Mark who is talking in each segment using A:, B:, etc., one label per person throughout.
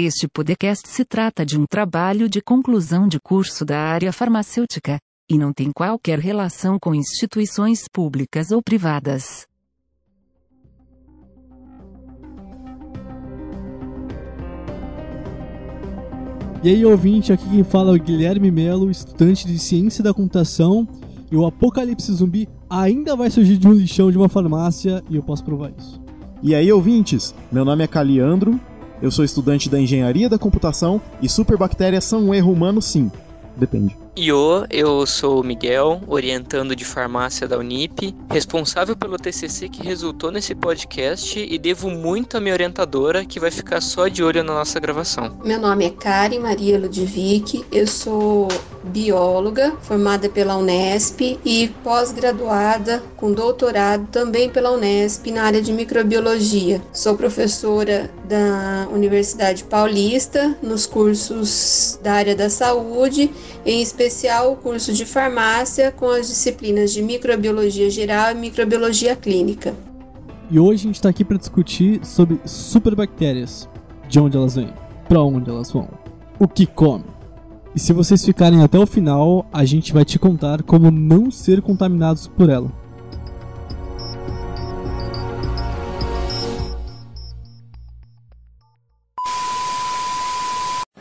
A: Este podcast se trata de um trabalho de conclusão de curso da área farmacêutica e não tem qualquer relação com instituições públicas ou privadas.
B: E aí, ouvinte, aqui quem fala é o Guilherme Melo, estudante de Ciência da Computação, e o apocalipse zumbi ainda vai surgir de um lixão de uma farmácia, e eu posso provar isso.
C: E aí, ouvintes, meu nome é Caliandro, eu sou estudante da Engenharia da Computação e superbactérias são um erro humano sim. Depende.
D: Iô, eu sou o Miguel, orientando de farmácia da Unip, responsável pelo TCC que resultou nesse podcast e devo muito à minha orientadora que vai ficar só de olho na nossa gravação.
E: Meu nome é Karen Maria Ludwig, eu sou bióloga, formada pela Unesp e pós-graduada com doutorado também pela Unesp na área de microbiologia. Sou professora da Universidade Paulista nos cursos da área da saúde, em especial o curso de farmácia com as disciplinas de microbiologia geral e microbiologia clínica.
B: E hoje a gente está aqui para discutir sobre superbactérias, de onde elas vêm, para onde elas vão, o que comem e se vocês ficarem até o final, a gente vai te contar como não ser contaminados por ela.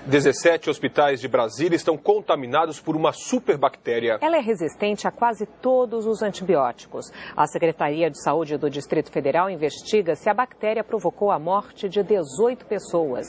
F: Dezessete hospitais de Brasília estão contaminados por uma superbactéria.
G: Ela é resistente a quase todos os antibióticos. A Secretaria de Saúde do Distrito Federal investiga se a bactéria provocou a morte de 18 pessoas.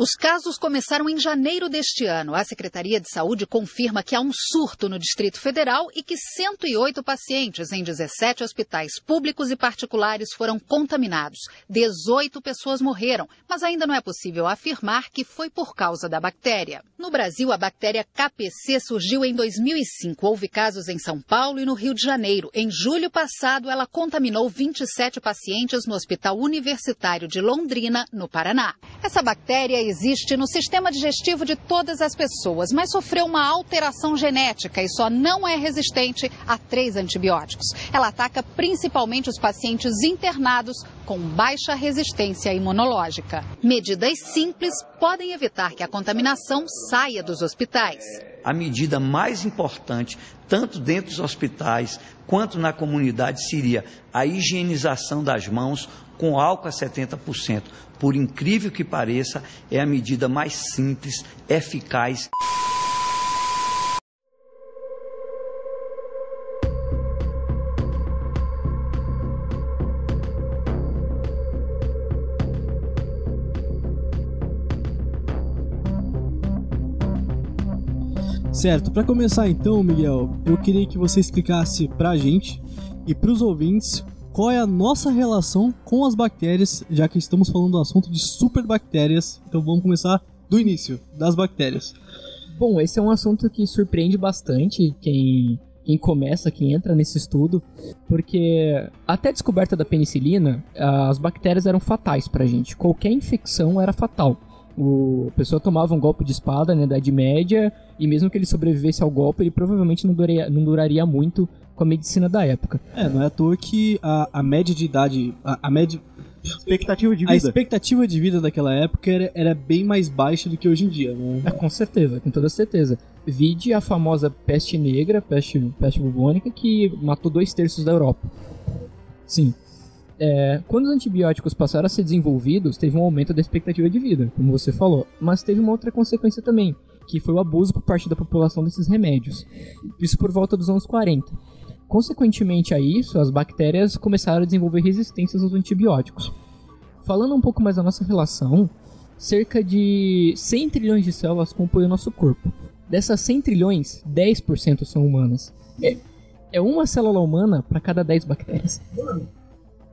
H: Os casos começaram em janeiro deste ano. A Secretaria de Saúde confirma que há um surto no Distrito Federal e que 108 pacientes em 17 hospitais públicos e particulares foram contaminados. 18 pessoas morreram, mas ainda não é possível afirmar que foi por causa da bactéria. No Brasil, a bactéria KPC surgiu em 2005. Houve casos em São Paulo e no Rio de Janeiro. Em julho passado, ela contaminou 27 pacientes no Hospital Universitário de Londrina, no Paraná. Essa bactéria existe no sistema digestivo de todas as pessoas, mas sofreu uma alteração genética e só não é resistente a três antibióticos. Ela ataca principalmente os pacientes internados com baixa resistência imunológica. Medidas simples podem evitar que a contaminação saia dos hospitais.
I: A medida mais importante, tanto dentro dos hospitais quanto na comunidade, seria a higienização das mãos com álcool a 70%. Por incrível que pareça, é a medida mais simples, eficaz.
B: Certo, para começar então, Miguel, eu queria que você explicasse pra gente e pros ouvintes qual é a nossa relação com as bactérias, já que estamos falando do assunto de superbactérias. Então vamos começar do início, das bactérias.
J: Bom, esse é um assunto que surpreende bastante quem, quem começa, quem entra nesse estudo, porque até a descoberta da penicilina, as bactérias eram fatais pra gente. Qualquer infecção era fatal. O, a pessoa tomava um golpe de espada na Idade Média e mesmo que ele sobrevivesse ao golpe, ele provavelmente não duraria, não duraria muito com a medicina da época.
B: É, não é à toa que a, a média de idade. A, a média.
C: Expectativa de vida.
B: A expectativa de vida daquela época era, era bem mais baixa do que hoje em dia, né?
J: É, com certeza, com toda certeza. Vide a famosa peste negra, peste, peste bubônica, que matou dois terços da Europa. Sim. É, quando os antibióticos passaram a ser desenvolvidos, teve um aumento da expectativa de vida, como você falou. Mas teve uma outra consequência também, que foi o abuso por parte da população desses remédios. Isso por volta dos anos 40. Consequentemente a isso, as bactérias começaram a desenvolver resistências aos antibióticos. Falando um pouco mais da nossa relação, cerca de 100 trilhões de células compõem o nosso corpo. Dessas 100 trilhões, 10% são humanas. É, é uma célula humana para cada 10 bactérias.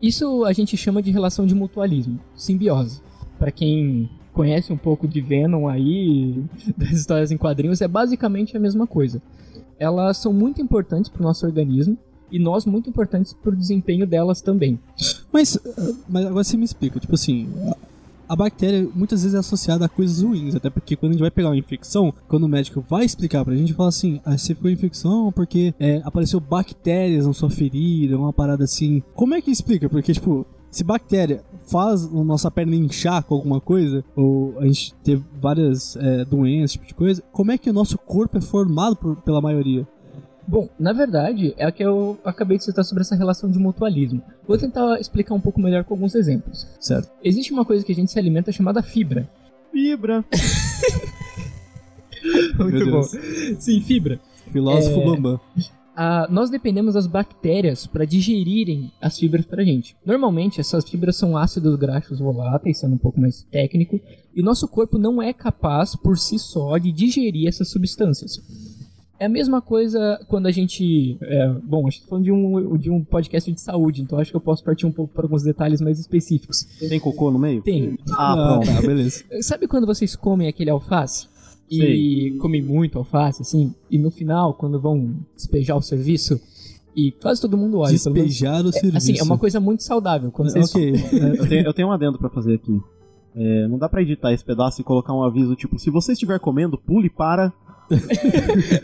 J: Isso a gente chama de relação de mutualismo, simbiose. Para quem conhece um pouco de Venom aí, das histórias em quadrinhos, é basicamente a mesma coisa elas são muito importantes para o nosso organismo e nós muito importantes para o desempenho delas também.
B: Mas, mas agora você me explica, tipo assim, a bactéria muitas vezes é associada a coisas ruins, até porque quando a gente vai pegar uma infecção, quando o médico vai explicar pra gente, fala assim: ah, você ficou infecção porque é, apareceu bactérias na sua ferida, uma parada assim. Como é que explica? Porque, tipo, se bactéria faz a nossa perna inchar com alguma coisa, ou a gente ter várias é, doenças, tipo de coisa, como é que o nosso corpo é formado por- pela maioria?
J: Bom, na verdade, é a que eu acabei de citar sobre essa relação de mutualismo. Vou tentar explicar um pouco melhor com alguns exemplos.
B: Certo.
J: Existe uma coisa que a gente se alimenta chamada fibra.
C: Fibra.
J: Muito
B: Deus.
J: bom. Sim, fibra.
B: Filósofo
J: É,
B: Bambam.
J: Ah, nós dependemos das bactérias para digerirem as fibras para a gente. Normalmente, essas fibras são ácidos graxos voláteis, sendo um pouco mais técnico, e o nosso corpo não é capaz por si só de digerir essas substâncias. É a mesma coisa quando a gente. é, bom, a gente tá falando de um, de um podcast de saúde, então acho que eu posso partir um pouco para alguns detalhes mais específicos.
C: Tem cocô no meio?
J: Tem.
C: Ah, pronto.
B: tá, beleza.
J: Sabe quando vocês comem aquele alface? E comem muito alface, assim, e no final, quando vão despejar o serviço, e quase todo mundo olha. menos-
B: Despejar o
J: é,
B: serviço.
J: Assim, é uma coisa muito saudável. Quando vocês...
B: Ok. é,
C: Eu tenho, eu tenho um adendo pra fazer aqui. É, não dá pra editar esse pedaço e colocar um aviso tipo: se você estiver comendo, pule para.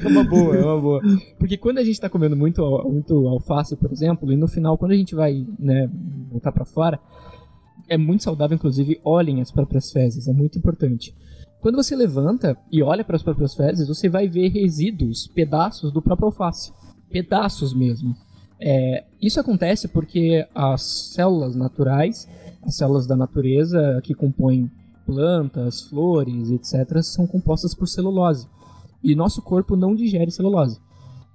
J: É uma boa, é uma boa. Porque quando a gente tá comendo muito, muito alface, por exemplo, e no final, quando a gente vai, né, voltar pra fora, é muito saudável, inclusive, olhem as próprias fezes, é muito importante. Quando você levanta e olha para as próprias fezes, você vai ver resíduos, pedaços do próprio alface. Pedaços mesmo. É, isso acontece porque as células naturais, as células da natureza que compõem plantas, flores, etc., são compostas por celulose. E nosso corpo não digere celulose.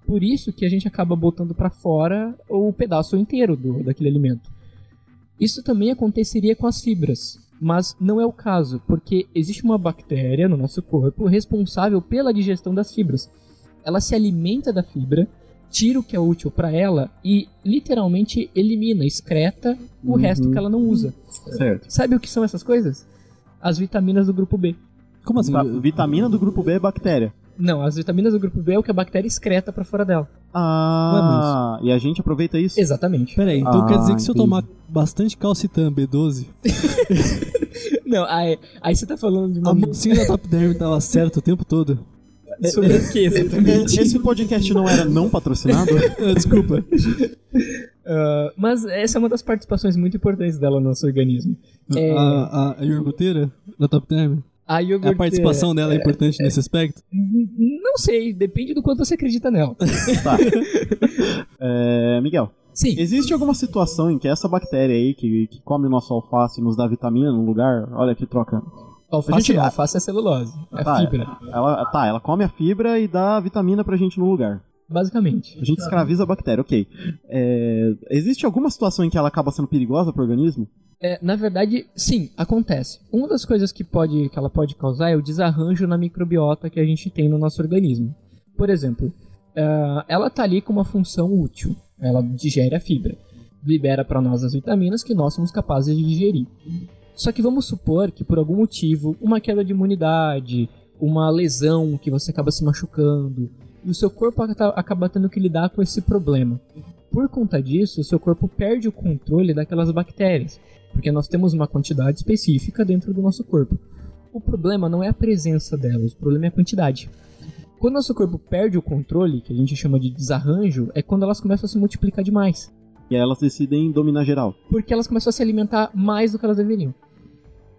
J: Por isso que a gente acaba botando para fora o pedaço inteiro do, daquele alimento. Isso também aconteceria com as fibras, mas não é o caso, porque existe uma bactéria no nosso corpo responsável pela digestão das fibras. Ela se alimenta da fibra, tira o que é útil para ela e literalmente elimina, excreta o
C: Uhum.
J: resto que ela não usa.
C: Certo.
J: Sabe o que são essas coisas? As vitaminas do grupo B.
B: Como assim?
C: Va- Vitamina do grupo B é bactéria.
J: Não, as vitaminas do grupo B é o que a bactéria excreta para fora dela.
C: Ah, e a gente aproveita isso?
J: Exatamente.
B: Peraí, então
C: Ah,
B: quer dizer que se eu
C: entendi.
B: tomar bastante calcitam B12,
J: Não, aí, aí você tá falando de uma.
B: a mocinha da Top Derm tava certa o tempo todo?
J: Sobre o que exatamente?
C: Esse podcast não era não patrocinado?
B: Desculpa.
J: Ah, mas essa é uma das participações muito importantes dela no nosso organismo. É,
B: A, a, a iogurteira da Top Term?
J: A
B: A
J: iogurte.
B: participação dela é importante nesse aspecto?
J: Não sei, depende do quanto você acredita nela.
C: Tá. É, Miguel,
J: Sim.
C: existe alguma situação em que essa bactéria aí que, que come o nosso alface e nos dá vitamina no lugar, olha que troca.
J: Alface,
C: A gente-
J: não, alface é celulose. É
C: Tá,
J: fibra.
C: Ela, tá, ela come a fibra e dá vitamina pra gente no lugar.
J: Basicamente.
C: A gente escraviza a bactéria, ok. É, existe alguma situação em que ela acaba sendo perigosa pro organismo?
J: É, na verdade, sim, acontece. Uma das coisas que, pode, que ela pode causar é o desarranjo na microbiota que a gente tem no nosso organismo. Por exemplo, ah, ela tá ali com uma função útil. Ela digere a fibra. Libera para nós as vitaminas que nós somos capazes de digerir. Só que vamos supor que por algum motivo, uma queda de imunidade, uma lesão que você acaba se machucando, e o seu corpo aca- acaba tendo que lidar com esse problema. Por conta disso, o seu corpo perde o controle daquelas bactérias, porque nós temos uma quantidade específica dentro do nosso corpo. O problema não é a presença delas, o problema é a quantidade. Quando nosso corpo perde o controle, que a gente chama de desarranjo, é quando elas começam a se multiplicar demais.
C: E aí elas decidem dominar geral.
J: Porque elas começam a se alimentar mais do que elas deveriam.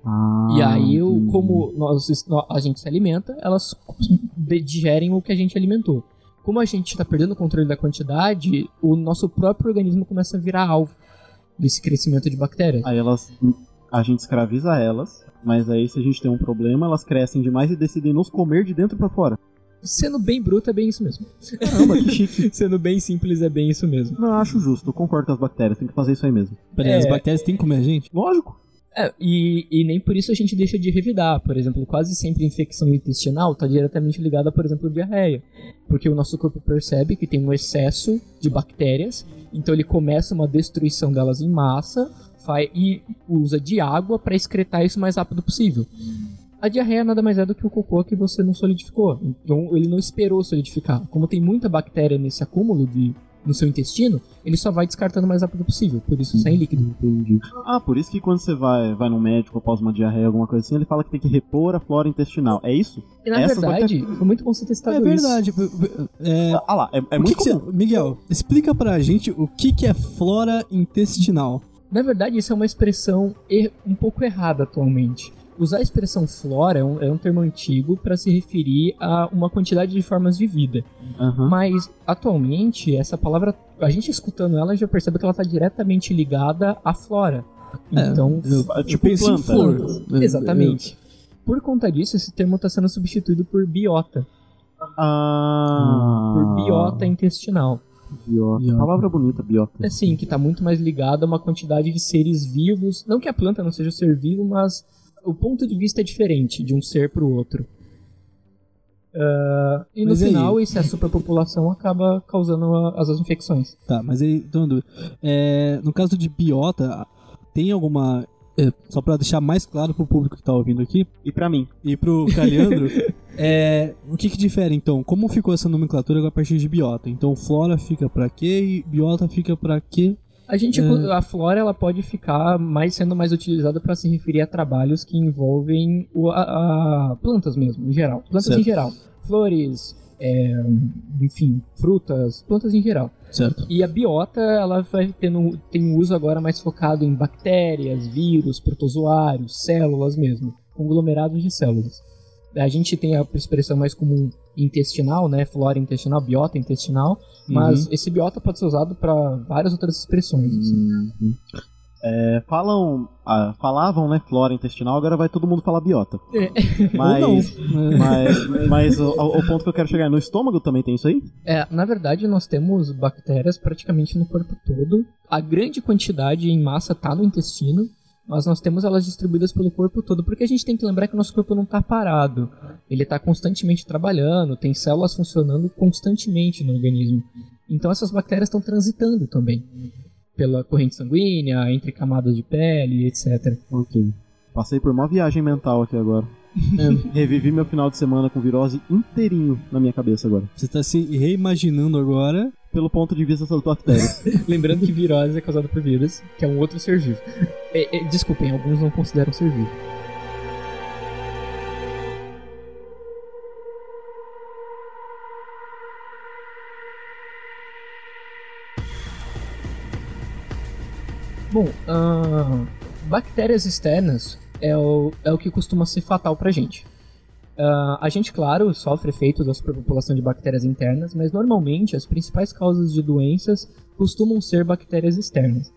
C: Ah,
J: e aí, eu, como nós, nó- a gente se alimenta, elas digerem o que a gente alimentou. Como a gente está perdendo o controle da quantidade, o nosso próprio organismo começa a virar alvo desse crescimento de bactérias.
C: Aí elas. A gente escraviza elas, mas aí se a gente tem um problema, elas crescem demais e decidem nos comer de dentro pra fora.
J: Sendo bem bruto, é bem isso mesmo.
C: Caramba, que chique.
J: Sendo bem simples, é bem isso mesmo.
C: Não, eu acho justo, eu concordo com as bactérias, tem que fazer isso aí mesmo.
B: Peraí,
J: É.
B: as bactérias têm que comer a gente?
C: Lógico.
J: É, e, e nem por isso a gente deixa de revidar. Por exemplo, quase sempre infecção intestinal está diretamente ligada, por exemplo, à diarreia. Porque o nosso corpo percebe que tem um excesso de bactérias, então ele começa uma destruição delas em massa faz, e usa de água para excretar isso o mais rápido possível. A diarreia nada mais é do que o cocô que você não solidificou. Então ele não esperou solidificar. Como tem muita bactéria nesse acúmulo de, no seu intestino, ele só vai descartando o mais rápido possível. Por isso sai líquido.
C: Entendi. Ah, por isso que quando você vai, vai no médico após uma diarreia, alguma coisa assim, ele fala que tem que repor a flora intestinal. É isso?
J: E na
C: Essas
J: verdade, foi muito bom você ter citado
B: É
J: isso.
B: verdade. É,
C: Ah lá, é, é
B: que
C: muito
B: que
C: comum.
B: você- Miguel, explica pra gente o que, que é flora intestinal.
J: Na verdade, isso é uma expressão er um pouco errada atualmente. Usar a expressão flora é um, é um termo antigo para se referir a uma quantidade de formas de vida.
C: Aham.
J: Mas, atualmente, essa palavra, a gente escutando ela já percebe que ela está diretamente ligada à flora.
B: É,
J: Então,
B: eu,
C: tipo
B: eu penso em
C: planta.
B: flor. Eu-
J: exatamente. Por conta disso, esse termo está sendo substituído por biota,
C: Ah.
J: por biota intestinal.
C: Biota.
B: Biota.
C: Palavra bonita, biota.
J: É sim, que está muito mais ligado a uma quantidade de seres vivos. Não que a planta não seja um ser vivo, mas o ponto de vista é diferente de um ser para o outro. Ah, e no
B: Mas e aí?
J: final, essa superpopulação acaba causando a- as infecções.
B: Tá, mas aí, dúvida. É, no caso de biota, tem alguma. é, só pra deixar mais claro pro público que tá ouvindo aqui
C: E pra mim?
B: e pro Caliandro, é, o que que difere então? Como ficou essa nomenclatura a partir de biota? Então flora fica pra quê e biota fica pra quê?
J: A gente,
B: É.
J: a flora, ela pode ficar mais sendo mais utilizada para se referir a trabalhos que envolvem o, a, a plantas mesmo, em geral. Plantas
B: Certo.
J: em geral. Flores, é, enfim, frutas, plantas em geral.
B: Certo.
J: E a biota, ela vai tendo, tem um uso agora mais focado em bactérias, vírus, protozoários, células mesmo, conglomerados de células. A gente tem a expressão mais comum intestinal, né, flora intestinal, biota intestinal, mas esse biota pode ser usado para várias outras expressões. assim.
C: Uhum. É, falam, ah, falavam, né, flora intestinal, agora vai todo mundo falar biota.
J: É.
C: Mas, mas, mas o, o ponto que eu quero chegar é, no estômago também tem isso aí?
J: É, na verdade, nós temos bactérias praticamente no corpo todo. A grande quantidade em massa está no intestino, mas nós temos elas distribuídas pelo corpo todo, porque a gente tem que lembrar que o nosso corpo não está parado. Ele está constantemente trabalhando, tem células funcionando constantemente no organismo. Então essas bactérias estão transitando também pela corrente sanguínea, entre camadas de pele, etc.
C: Ok. Passei por uma viagem mental aqui agora. Revivi meu final de semana com virose inteirinho na minha cabeça agora.
B: Você tá se reimaginando agora.
C: Pelo ponto de vista das bactérias.
J: Lembrando que virose é causada por vírus, que é um outro ser vivo. É, é, desculpem, alguns não consideram ser vivo. Bom, ah, bactérias externas é o, é o que costuma ser fatal pra gente. Ah, a gente, claro, sofre efeitos da superpopulação de bactérias internas, mas normalmente as principais causas de doenças costumam ser bactérias externas.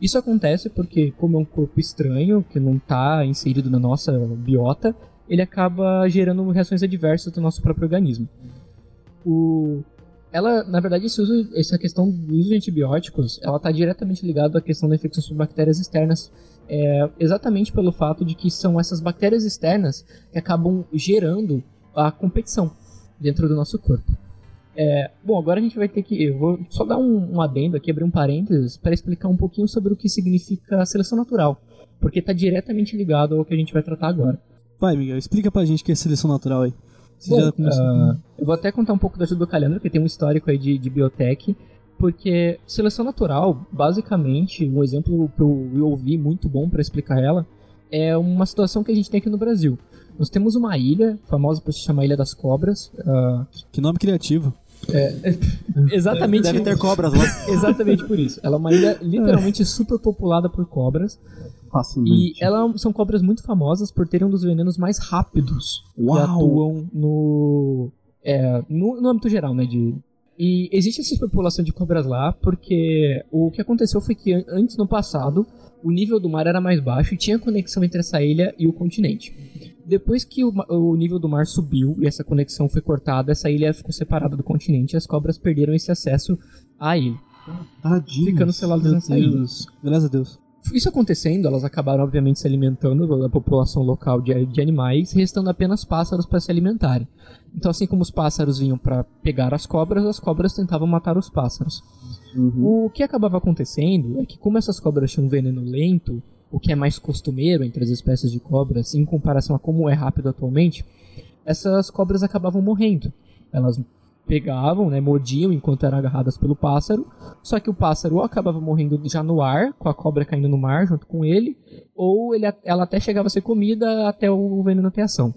J: Isso acontece porque, como é um corpo estranho, que não está inserido na nossa biota, ele acaba gerando reações adversas do nosso próprio organismo. O... Ela, na verdade, esse uso, essa questão do uso de antibióticos, ela está diretamente ligada à questão da infecção por bactérias externas, é, exatamente pelo fato de que são essas bactérias externas que acabam gerando a competição dentro do nosso corpo. É, bom, agora a gente vai ter que. Eu vou só dar um, um adendo aqui, abrir um parênteses, para explicar um pouquinho sobre o que significa seleção natural. Porque está diretamente ligado ao que a gente vai tratar agora.
B: Vai, Miguel, explica pra gente o que é seleção natural aí. Você
J: Bom,
B: já começou.
J: ah, eu vou até contar um pouco da ajuda do Calhandro, que tem um histórico aí de, de biotech. Porque seleção natural, basicamente, um exemplo que eu, eu ouvi muito bom para explicar ela, é uma situação que a gente tem aqui no Brasil. Nós temos uma ilha, famosa por se chamar Ilha das Cobras. ah,
B: Que nome criativo.
J: exatamente.
C: Deve ter cobras lá.
J: Exatamente por isso. Ela é uma ilha literalmente super populada por cobras. E
C: Fascinante.
J: ela são cobras muito famosas por terem um dos venenos mais rápidos que
C: Uau.
J: atuam no, é, no, no âmbito geral, né? De, e existe essa população de cobras lá porque o que aconteceu foi que an- antes, no passado, o nível do mar era mais baixo e tinha conexão entre essa ilha e o continente. Depois que o, o nível do mar subiu e essa conexão foi cortada, essa ilha ficou separada do continente e as cobras perderam esse acesso à ilha,
C: Tadinho.
J: ficando seladas nessa ilha.
B: Graças a Deus.
J: Isso acontecendo, elas acabaram obviamente se alimentando da população local de, de animais, restando apenas pássaros para se alimentarem. Então, assim como os pássaros vinham para pegar as cobras, as cobras tentavam matar os pássaros.
C: Uhum.
J: O que acabava acontecendo é que, como essas cobras tinham um veneno lento, o que é mais costumeiro entre as espécies de cobras, em comparação a como é rápido atualmente, essas cobras acabavam morrendo. Elas pegavam, né, mordiam enquanto eram agarradas pelo pássaro, só que o pássaro ou acabava morrendo já no ar, com a cobra caindo no mar junto com ele, ou ele, ela até chegava a ser comida até o veneno ter ação.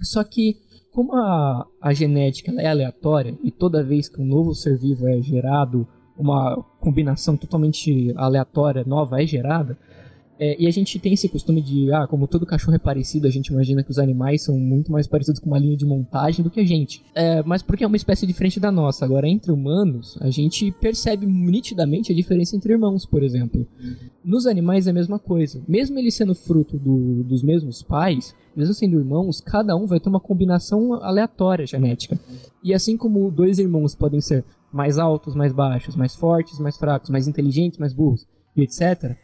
J: Só que, como a, a genética é aleatória, e toda vez que um novo ser vivo é gerado, uma combinação totalmente aleatória, nova, é gerada. É, e a gente tem esse costume de, ah, como todo cachorro é parecido, a gente imagina que os animais são muito mais parecidos com uma linha de montagem do que a gente. É, mas porque é uma espécie diferente da nossa. Agora, entre humanos, a gente percebe nitidamente a diferença entre irmãos, por exemplo. Nos animais é a mesma coisa. Mesmo eles sendo fruto do, dos mesmos pais, mesmo sendo irmãos, cada um vai ter uma combinação aleatória genética. E assim como dois irmãos podem ser mais altos, mais baixos, mais fortes, mais fracos, mais inteligentes, mais burros, e etc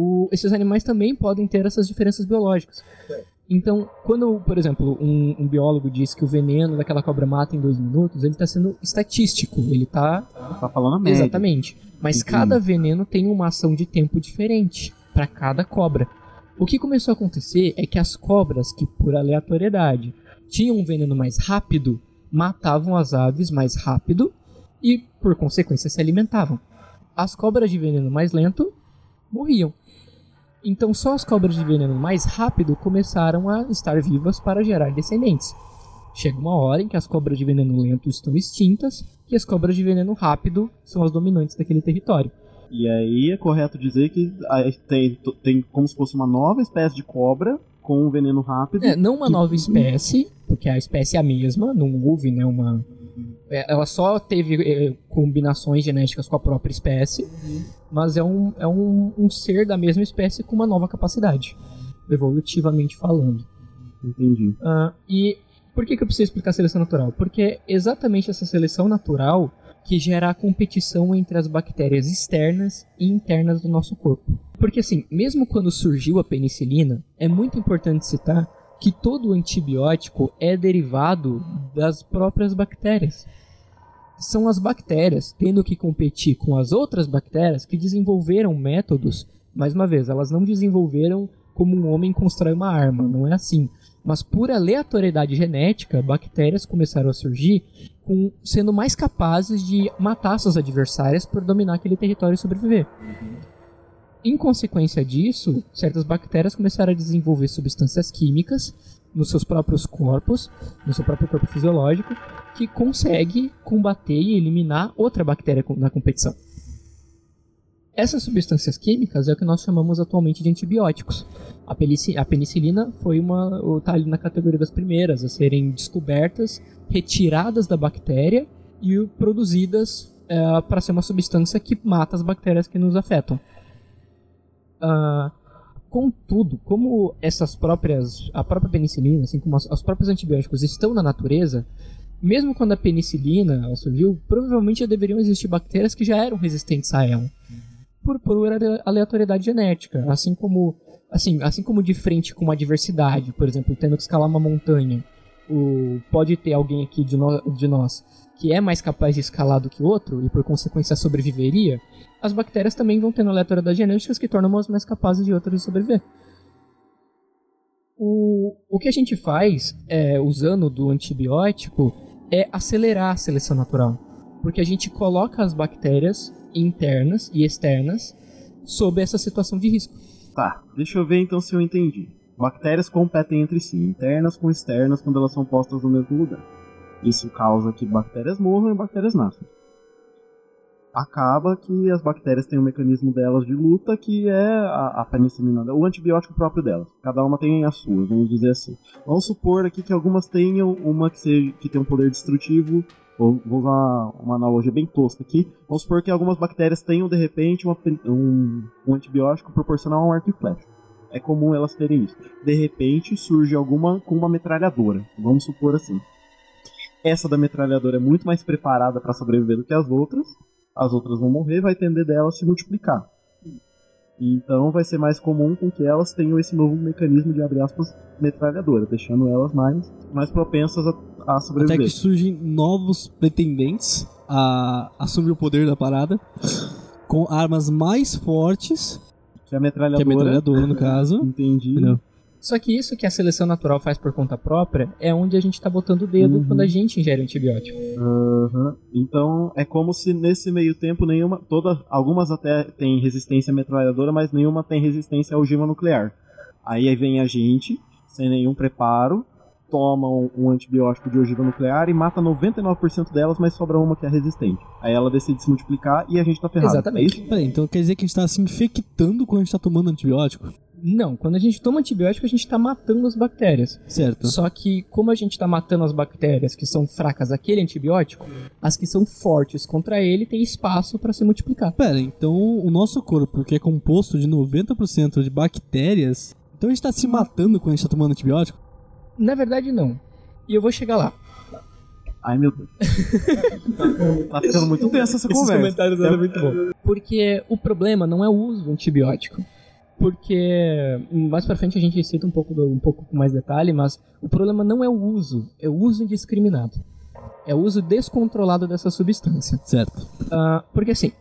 J: o, esses animais também podem ter essas diferenças biológicas. Então, quando, por exemplo, um, um, biólogo diz que o veneno daquela cobra mata em dois minutos, ele está sendo estatístico. Ele está.
C: Tá falando a média.
J: Exatamente. Mas Entendi. cada veneno tem uma ação de tempo diferente para cada cobra. O que começou a acontecer é que as cobras que, por aleatoriedade, tinham um veneno mais rápido, matavam as aves mais rápido e, por consequência, se alimentavam. As cobras de veneno mais lento morriam. Então só as cobras de veneno mais rápido começaram a estar vivas para gerar descendentes. Chega uma hora em que as cobras de veneno lento estão extintas e as cobras de veneno rápido são as dominantes daquele território.
C: E aí é correto dizer que tem, tem como se fosse uma nova espécie de cobra com um veneno rápido.
J: É, não uma que... nova espécie, porque a espécie é a mesma, não houve né, uma, ela só teve é, combinações genéticas com a própria espécie, uhum. mas é, um, é um, um ser da mesma espécie com uma nova capacidade, evolutivamente falando.
C: Entendi.
J: Uh, e por que, que eu preciso explicar a seleção natural? Porque é exatamente essa seleção natural que gera a competição entre as bactérias externas e internas do nosso corpo. Porque assim, mesmo quando surgiu a penicilina, é muito importante citar que todo antibiótico é derivado das próprias bactérias. São as bactérias tendo que competir com as outras bactérias que desenvolveram métodos. Mais uma vez, elas não desenvolveram como um homem constrói uma arma, não é assim. Mas por aleatoriedade genética, bactérias começaram a surgir com, sendo mais capazes de matar suas adversárias por dominar aquele território e sobreviver. Em consequência disso, certas bactérias começaram a desenvolver substâncias químicas nos seus próprios corpos, no seu próprio corpo fisiológico, que consegue combater e eliminar outra bactéria na competição. Essas substâncias químicas é o que nós chamamos atualmente de antibióticos. A, penicilina foi uma, está ali na categoria das primeiras a serem descobertas, retiradas da bactéria e produzidas é, para ser uma substância que mata as bactérias que nos afetam. Uh, contudo, como essas próprias, a própria penicilina, assim como os próprios antibióticos estão na natureza, mesmo quando a penicilina surgiu, provavelmente já deveriam existir bactérias que já eram resistentes a ela, por, por aleatoriedade genética, assim como, assim, assim como de frente com uma diversidade, por exemplo, tendo que escalar uma montanha, o, pode ter alguém aqui de, no, de nós que é mais capaz de escalar do que outro e por consequência sobreviveria, as bactérias também vão tendo aleatoriedade genéticas que tornam umas mais capazes de outras de sobreviver. O, o que a gente faz, é, usando do antibiótico, é acelerar a seleção natural. Porque a gente coloca as bactérias internas e externas sob essa situação de risco.
C: Tá, deixa eu ver então se eu entendi. Bactérias competem entre si, internas com externas, quando elas são postas no mesmo lugar. Isso causa que bactérias morram e bactérias nasçam acaba que as bactérias têm um mecanismo delas de luta que é a, a penicilina, o antibiótico próprio delas. Cada uma tem a sua, vamos dizer assim. Vamos supor aqui que algumas tenham uma que, seja, que tem um poder destrutivo, vou usar uma analogia bem tosca aqui. Vamos supor que algumas bactérias tenham de repente uma, um, um antibiótico proporcional a um arco e flecha. É comum elas terem isso. De repente surge alguma com uma metralhadora, vamos supor assim. Essa da metralhadora é muito mais preparada para sobreviver do que as outras as outras vão morrer, vai tender delas se multiplicar. Então vai ser mais comum com que elas tenham esse novo mecanismo de, abre aspas, metralhadora, deixando elas mais, mais propensas a, a sobreviver.
B: Até que surgem novos pretendentes a assumir o poder da parada, com armas mais fortes.
C: Que a metralhadora. Que
B: a metralhadora, no caso.
C: Entendi. Entendeu?
J: Só que isso que a seleção natural faz por conta própria é onde a gente está botando o dedo uhum. quando a gente ingere antibiótico.
C: Uhum. Então é como se nesse meio tempo nenhuma, todas, algumas até têm resistência metralhadora, mas nenhuma tem resistência à ogiva nuclear. Aí vem a gente sem nenhum preparo, toma um, um antibiótico de ogiva nuclear e mata 99% delas, mas sobra uma que é resistente. Aí ela decide se multiplicar e a gente tá ferrado.
J: Exatamente.
C: É isso?
B: Peraí, então quer dizer que a gente tá se infectando quando a gente tá tomando antibiótico?
J: Não, quando a gente toma antibiótico, a gente está matando as bactérias.
B: Certo.
J: Só que, como a gente está matando as bactérias que são fracas àquele antibiótico, as que são fortes contra ele têm espaço para se multiplicar.
B: Pera, então o nosso corpo, que é composto de 90% de bactérias, então a gente tá se matando quando a gente tá tomando antibiótico?
J: Na verdade, não. E eu vou chegar lá.
C: Ai meu Deus. tá ficando muito tensa essa
J: Esses
C: conversa.
J: comentários eram muito bons. Porque o problema não é o uso do antibiótico. Porque mais pra frente a gente cita um pouco, do, um pouco com mais detalhe, mas o problema não é o uso, é o uso indiscriminado. É o uso descontrolado dessa substância.
B: Certo.
J: Ah, porque assim,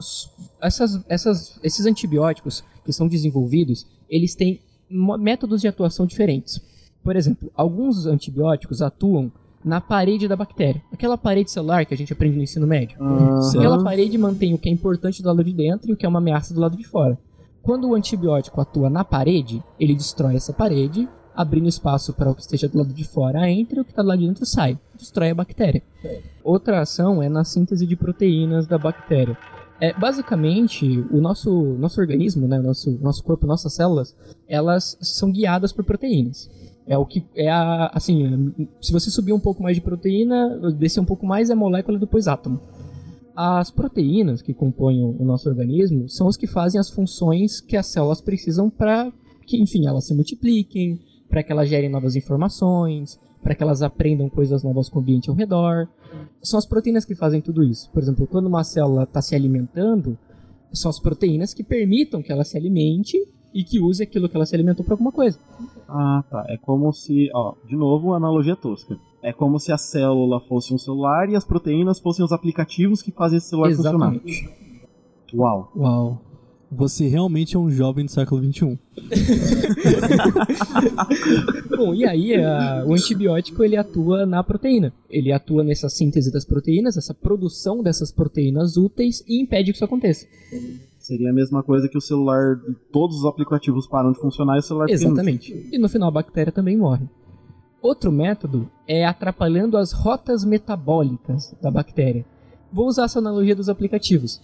J: s- essas, essas, esses antibióticos que são desenvolvidos, eles têm métodos de atuação diferentes. Por exemplo, alguns antibióticos atuam na parede da bactéria. Aquela parede celular que a gente aprende no ensino médio.
C: Aham.
J: Aquela parede mantém o que é importante do lado de dentro e o que é uma ameaça do lado de fora. Quando o antibiótico atua na parede, ele destrói essa parede, abrindo espaço para o que esteja do lado de fora entre e o que está do lado de dentro sai. Destrói a bactéria. Outra ação é na síntese de proteínas da bactéria. É, basicamente, o nosso, nosso organismo, né, nosso, nosso corpo, nossas células, elas são guiadas por proteínas. É o que é a, assim, se você subir um pouco mais de proteína, descer um pouco mais é molécula depois átomo. As proteínas que compõem o nosso organismo são as que fazem as funções que as células precisam para que, enfim, elas se multipliquem, para que elas gerem novas informações, para que elas aprendam coisas novas com o ambiente ao redor. São as proteínas que fazem tudo isso. Por exemplo, quando uma célula está se alimentando, são as proteínas que permitam que ela se alimente e que use aquilo que ela se alimentou para alguma coisa.
C: Ah, tá. É como se, ó, de novo, analogia tosca. É como se a célula fosse um celular e as proteínas fossem os aplicativos que fazem esse celular
J: Exatamente.
C: funcionar. Uau.
B: Uau. Você realmente é um jovem do século. XXI.
J: Bom, e aí a- o antibiótico ele atua na proteína. Ele atua nessa síntese das proteínas, essa produção dessas proteínas úteis e impede que isso aconteça.
C: Seria a mesma coisa que o celular, todos os aplicativos param de funcionar e o celular fica
J: Exatamente. E no final a bactéria também morre. Outro método é atrapalhando as rotas metabólicas da bactéria. Vou usar essa analogia dos aplicativos.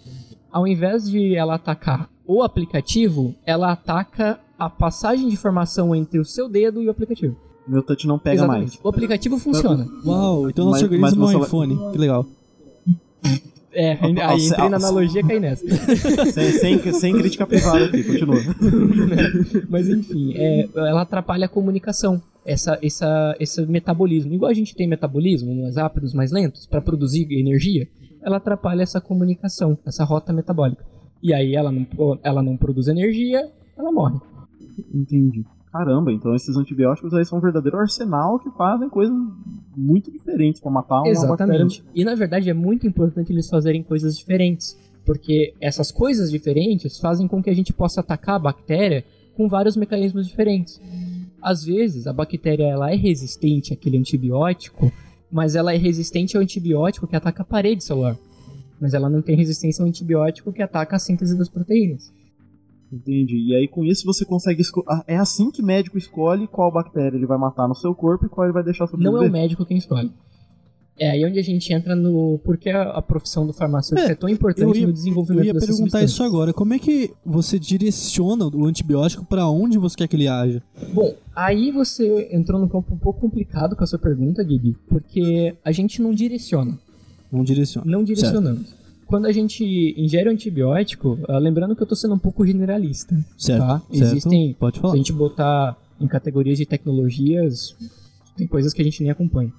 J: Ao invés de ela atacar o aplicativo, ela ataca a passagem de informação entre o seu dedo e o aplicativo.
C: Meu touch não pega
J: Exatamente.
C: mais.
J: O aplicativo funciona.
B: Uau, então nosso
C: Mas-
B: organismo é um iPhone. Que legal.
J: É, aí,
C: Ao-
J: entrei
C: ao-
J: na analogia e caí nessa.
C: sem, sem, sem crítica privada aqui, continua.
J: Mas enfim, é, ela atrapalha a comunicação, essa, essa, esse metabolismo. Igual a gente tem metabolismo, mais rápidos, mais lentos, para produzir energia, ela atrapalha essa comunicação, essa rota metabólica. E aí ela não, ela não produz energia, ela morre.
C: Entendi. Caramba, então esses antibióticos aí são um verdadeiro arsenal que fazem coisas muito diferentes pra matar uma
J: Exatamente. E na verdade é muito importante eles fazerem coisas diferentes. Porque essas coisas diferentes fazem com que a gente possa atacar a bactéria com vários mecanismos diferentes. Às vezes a bactéria ela é resistente àquele antibiótico, mas ela é resistente ao antibiótico que ataca a parede celular. Mas ela não tem resistência ao antibiótico que ataca a síntese das proteínas.
C: Entendi. E aí com isso você consegue esco- ah, É assim que médico escolhe qual bactéria ele vai matar no seu corpo e qual ele vai deixar sobreviver.
J: Não é o médico quem escolhe. É aí onde a gente entra no porquê a, a profissão do farmacêutico é, tão importante
B: eu ia-
J: no
B: Eu
J: desenvolvimento
B: ia
J: dessas
B: perguntar
J: substâncias.
B: isso agora. Como é que você direciona o antibiótico pra onde você quer que ele haja?
J: Bom, aí você entrou num campo um pouco complicado com a sua pergunta, Gibi, porque a gente não direciona.
B: Não direciona.
J: Não direcionamos. Quando a gente ingere o antibiótico, ah, lembrando que eu tô sendo um pouco generalista.
B: Certo,
J: Tá?
B: certo.
J: Existem.
B: Pode falar.
J: Se a gente botar em categorias de tecnologias, tem coisas que a gente nem acompanha.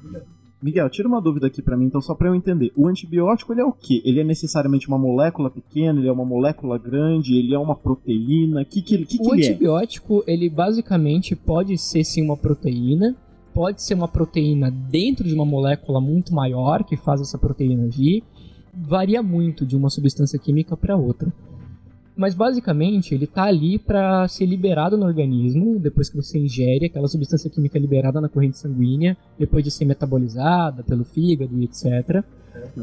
C: Miguel, tira uma dúvida aqui pra mim, então só pra eu entender. O antibiótico, ele é o quê? Ele é necessariamente uma molécula pequena, ele é uma molécula grande, ele é uma proteína? O que, que, ele- que, que
J: O
C: ele é?
J: antibiótico, ele basicamente pode ser sim uma proteína, pode ser uma proteína dentro de uma molécula muito maior que faz essa proteína agir, varia muito de uma substância química para outra. Mas basicamente ele tá ali para ser liberado no organismo depois que você ingere aquela substância química liberada na corrente sanguínea, depois de ser metabolizada pelo fígado e etc.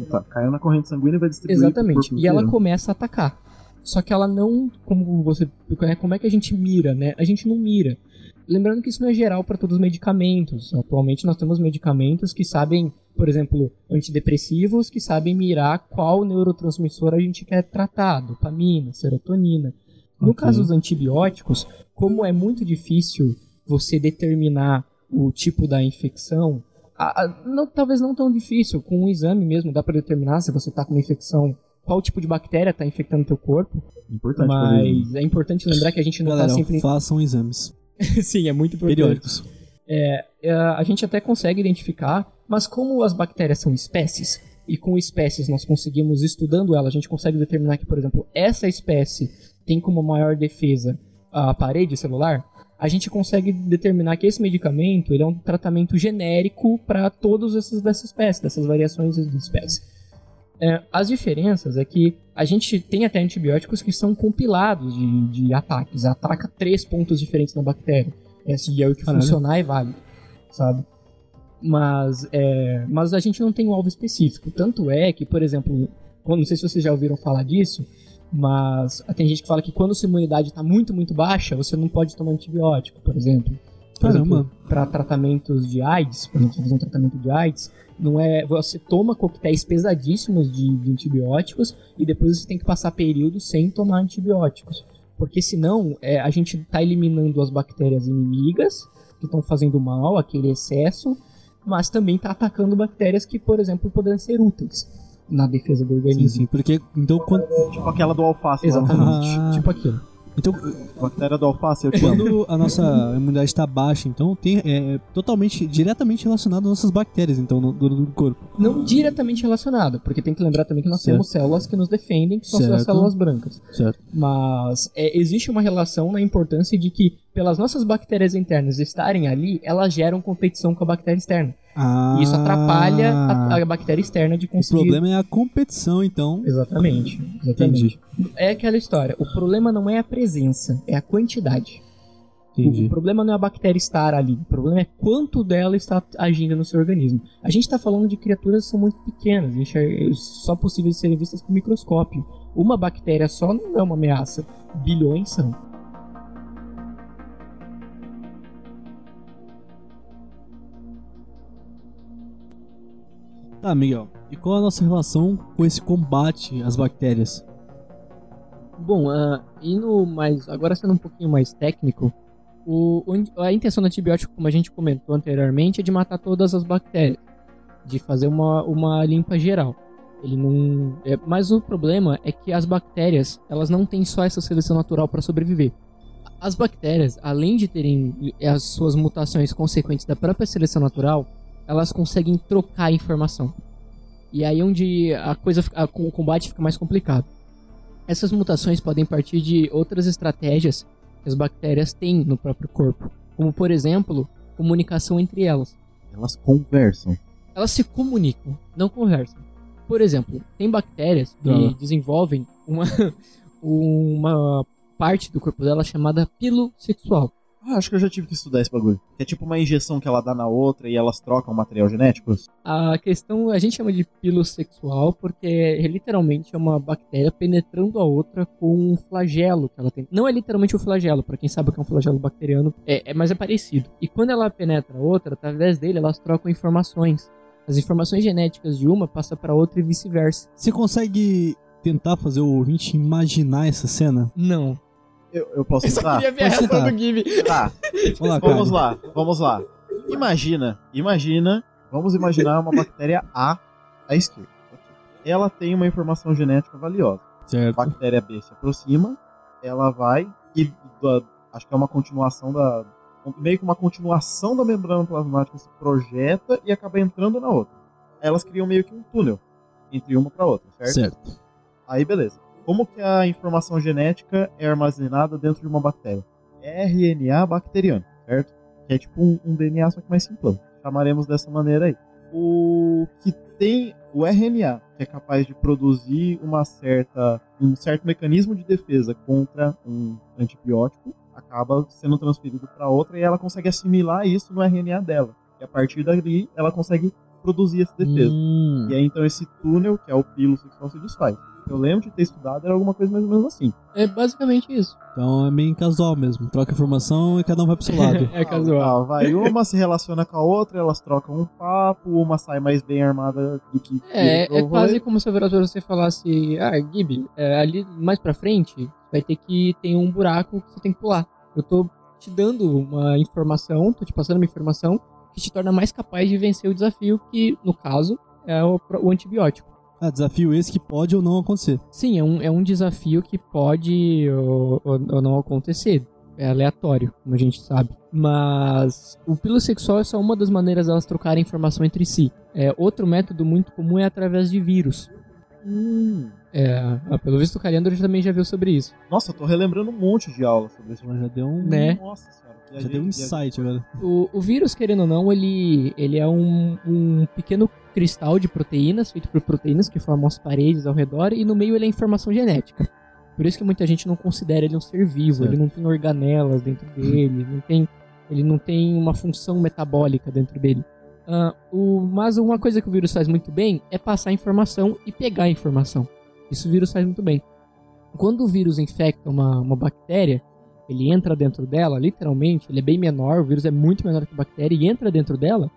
C: Tá, caiu na corrente sanguínea e vai distribuir
J: Exatamente. E ela começa a atacar. só que ela não, como você, como é que a gente mira, né? A gente não mira. Lembrando que isso não é geral para todos os medicamentos. Atualmente nós temos medicamentos que sabem, por exemplo, antidepressivos que sabem mirar qual neurotransmissor a gente quer tratar, dopamina, serotonina. No
B: Ok.
J: caso dos antibióticos, como é muito difícil você determinar o tipo da infecção, a- a- não- talvez não tão difícil, com um exame mesmo dá para determinar se você está com uma infecção, qual tipo de bactéria está infectando teu corpo.
C: Importante.
J: Mas é importante lembrar que a gente não está sempre.
B: façam exames
J: Sim, é muito importante.
B: periódicos.
J: É, é, a gente até consegue identificar, mas como as bactérias são espécies, e com espécies nós conseguimos, estudando ela, a gente consegue determinar que, por exemplo, essa espécie tem como maior defesa a parede celular, a gente consegue determinar que esse medicamento ele é um tratamento genérico para todas essas dessa espécie, dessas variações de espécie. É, as diferenças é que a gente tem até antibióticos que são compilados de, de ataques, ataca três pontos diferentes na bactéria. Esse é o que
B: Caralho.
J: funcionar é válido, sabe? Mas, é, mas a gente não tem um alvo específico. Tanto é que, por exemplo, não sei se vocês já ouviram falar disso, mas tem gente que fala que quando sua imunidade está muito, muito baixa, você não pode tomar antibiótico, por exemplo. Por
B: Caramba.
J: para tratamentos de AIDS, por exemplo, fazer um tratamento de AIDS, não é você toma coquetéis pesadíssimos de, de antibióticos e depois você tem que passar período sem tomar antibióticos. Porque senão é, a gente está eliminando as bactérias inimigas que estão fazendo mal, aquele excesso, mas também está atacando bactérias que, por exemplo, podem ser úteis na defesa do
B: Sim,
J: organismo.
B: sim, porque então quando
C: Tipo aquela do alface.
J: Exatamente,
B: Ah.
J: tipo aquilo.
B: Então
C: Bactéria do alface, eu te amo.
B: quando a nossa imunidade está baixa, então tem é totalmente diretamente relacionado às nossas bactérias então no, do, do corpo.
J: Não diretamente relacionado, porque tem que lembrar também que nós
B: Certo.
J: temos células que nos defendem, que são as
B: Certo.
J: células brancas.
B: Certo.
J: Mas é, existe uma relação na importância de que, pelas nossas bactérias internas estarem ali, elas geram competição com a bactéria externa.
B: Ah,
J: E isso atrapalha a, a bactéria externa de
B: O
J: conseguir.
B: problema é a competição, então.
J: Exatamente. Exatamente. É aquela história. O problema não é a presença, é a quantidade. O,
B: Entendi.
J: o problema não é a bactéria estar ali, o problema é quanto dela está agindo no seu organismo. A gente está falando de criaturas que são muito pequenas, enxer- só possíveis de serem vistas com microscópio. Uma bactéria só não é uma ameaça, bilhões são.
B: Tá, Miguel. E qual a nossa relação com esse combate às bactérias?
J: Bom, ah, indo mais. Agora sendo um pouquinho mais técnico, o- a intenção do antibiótico, como a gente comentou anteriormente, é de matar todas as bactérias, de fazer uma, uma limpa geral. Ele não. é- mas o problema é que as bactérias, elas não têm só essa seleção natural para sobreviver. As bactérias, além de terem as suas mutações consequentes da própria seleção natural, elas conseguem trocar informação. E aí é onde a coisa, fica- a- o combate fica mais complicado. Essas mutações podem partir de outras estratégias que as bactérias têm no próprio corpo, como por exemplo, comunicação entre elas.
C: Elas conversam.
J: Elas se comunicam, não conversam. Por exemplo, tem bactérias que
B: Ah.
J: desenvolvem uma, uma parte do corpo dela chamada pilo sexual.
C: Ah, acho que eu já tive que estudar esse bagulho. Que é tipo uma injeção que ela dá na outra e elas trocam material genético.
J: A questão a gente chama de pilo sexual porque é, literalmente é uma bactéria penetrando a outra com um flagelo que ela tem. Não é literalmente o flagelo, para quem sabe o que é um flagelo bacteriano, é, é mas é parecido. E quando ela penetra a outra, através dele elas trocam informações. As informações genéticas de uma passam para outra e vice-versa.
B: Você consegue tentar fazer o ouvinte imaginar essa cena?
J: Não.
C: Eu, eu posso
J: Eu só queria ver a
B: Pode
J: reação do Gibi.
C: Tá,
B: Vamos lá,
C: vamos lá, vamos lá. Imagina, imagina, vamos imaginar uma bactéria A à esquerda. Ela tem uma informação genética valiosa. A
B: Certo.
C: bactéria B se aproxima, ela vai e da- acho que é uma continuação da meio que uma continuação da membrana plasmática se projeta e acaba entrando na outra. Elas criam meio que um túnel entre uma para outra, certo?
B: Certo.
C: Aí beleza. Como que a informação genética é armazenada dentro de uma bactéria? RNA bacteriano, certo? Que é tipo um, um DNA só que mais simplão. Chamaremos dessa maneira aí. O que tem o RNA, que é capaz de produzir uma certa, um certo mecanismo de defesa contra um antibiótico, acaba sendo transferido para outra e ela consegue assimilar isso no RNA dela. E a partir dali ela consegue produzir essa defesa.
B: Hum.
C: E aí então esse túnel, que é o pilo sexual, se desfaz. Eu lembro de ter estudado, era alguma coisa mais ou menos assim.
J: É basicamente isso.
B: Então é meio casual mesmo. Troca informação e cada um vai pro seu lado.
J: é casual.
C: Ah, vai, uma se relaciona com a outra, elas trocam um papo, uma sai mais bem armada do que.
J: É,
C: que
J: é quase como se a você falasse, ah, Gibi, é, ali mais pra frente vai ter que ter um buraco que você tem que pular. Eu tô te dando uma informação, tô te passando uma informação que te torna mais capaz de vencer o desafio que, no caso, é o, o antibiótico.
B: Ah, desafio esse que pode ou não acontecer.
J: Sim, é um, é um desafio que pode ou, ou- ou não acontecer. É aleatório, como a gente sabe. Mas o pilo sexual é só uma das maneiras delas trocarem informação entre si. É, outro método muito comum é através de vírus. É, ah, pelo visto o Cariandro também já viu sobre isso.
C: Nossa, eu tô relembrando um monte de aula sobre isso.
B: Mas já deu um.
J: Né?
C: Nossa.
B: Já
C: viajei-
B: deu um insight agora.
J: O, o vírus, querendo ou não, ele, ele é um, um pequeno cristal de proteínas, feito por proteínas que formam as paredes ao redor, e no meio ele é informação genética. Por isso que muita gente não considera ele um ser vivo,
B: Certo.
J: ele não tem organelas dentro dele, não tem, ele não tem uma função metabólica dentro dele. Ah, o, mas uma coisa que o vírus faz muito bem é passar informação e pegar a informação. Isso o vírus faz muito bem. Quando o vírus infecta uma, uma bactéria, ele entra dentro dela, literalmente, ele é bem menor, o vírus é muito menor que a bactéria, e entra dentro dela,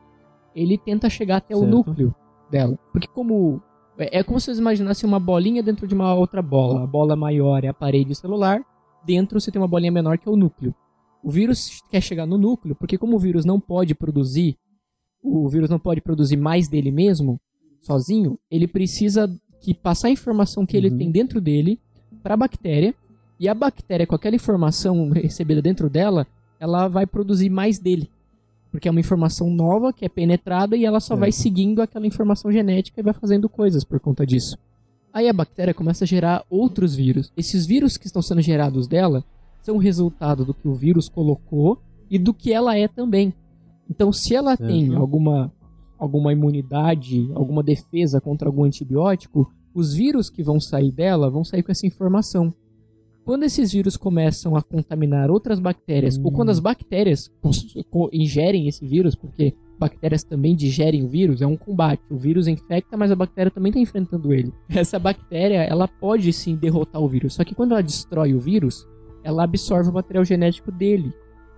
J: ele tenta chegar até o
B: Certo.
J: núcleo dela. Porque como. É é como se vocês imaginassem uma bolinha dentro de uma outra bola. A bola maior é a parede celular, dentro você tem uma bolinha menor que é o núcleo. O vírus quer chegar no núcleo, porque como o vírus não pode produzir, o vírus não pode produzir mais dele mesmo, sozinho, ele precisa que passar a informação que ele
B: Uhum.
J: tem dentro dele para a bactéria, e a bactéria, com aquela informação recebida dentro dela, ela vai produzir mais dele. Porque é uma informação nova que é penetrada e ela só vai seguindo aquela informação genética e vai fazendo coisas por conta disso. Aí a bactéria começa a gerar outros vírus. Esses vírus que estão sendo gerados dela são resultado do que o vírus colocou e do que ela é também. Então, se ela tem alguma, alguma imunidade, alguma defesa contra algum antibiótico, os vírus que vão sair dela vão sair com essa informação. Quando esses vírus começam a contaminar outras bactérias, ou quando as bactérias cons- co- ingerem esse vírus, porque bactérias também digerem o vírus, é um combate. O vírus infecta, mas a bactéria também está enfrentando ele. Essa bactéria, ela pode sim derrotar o vírus, só que quando ela destrói o vírus, ela absorve o material genético dele.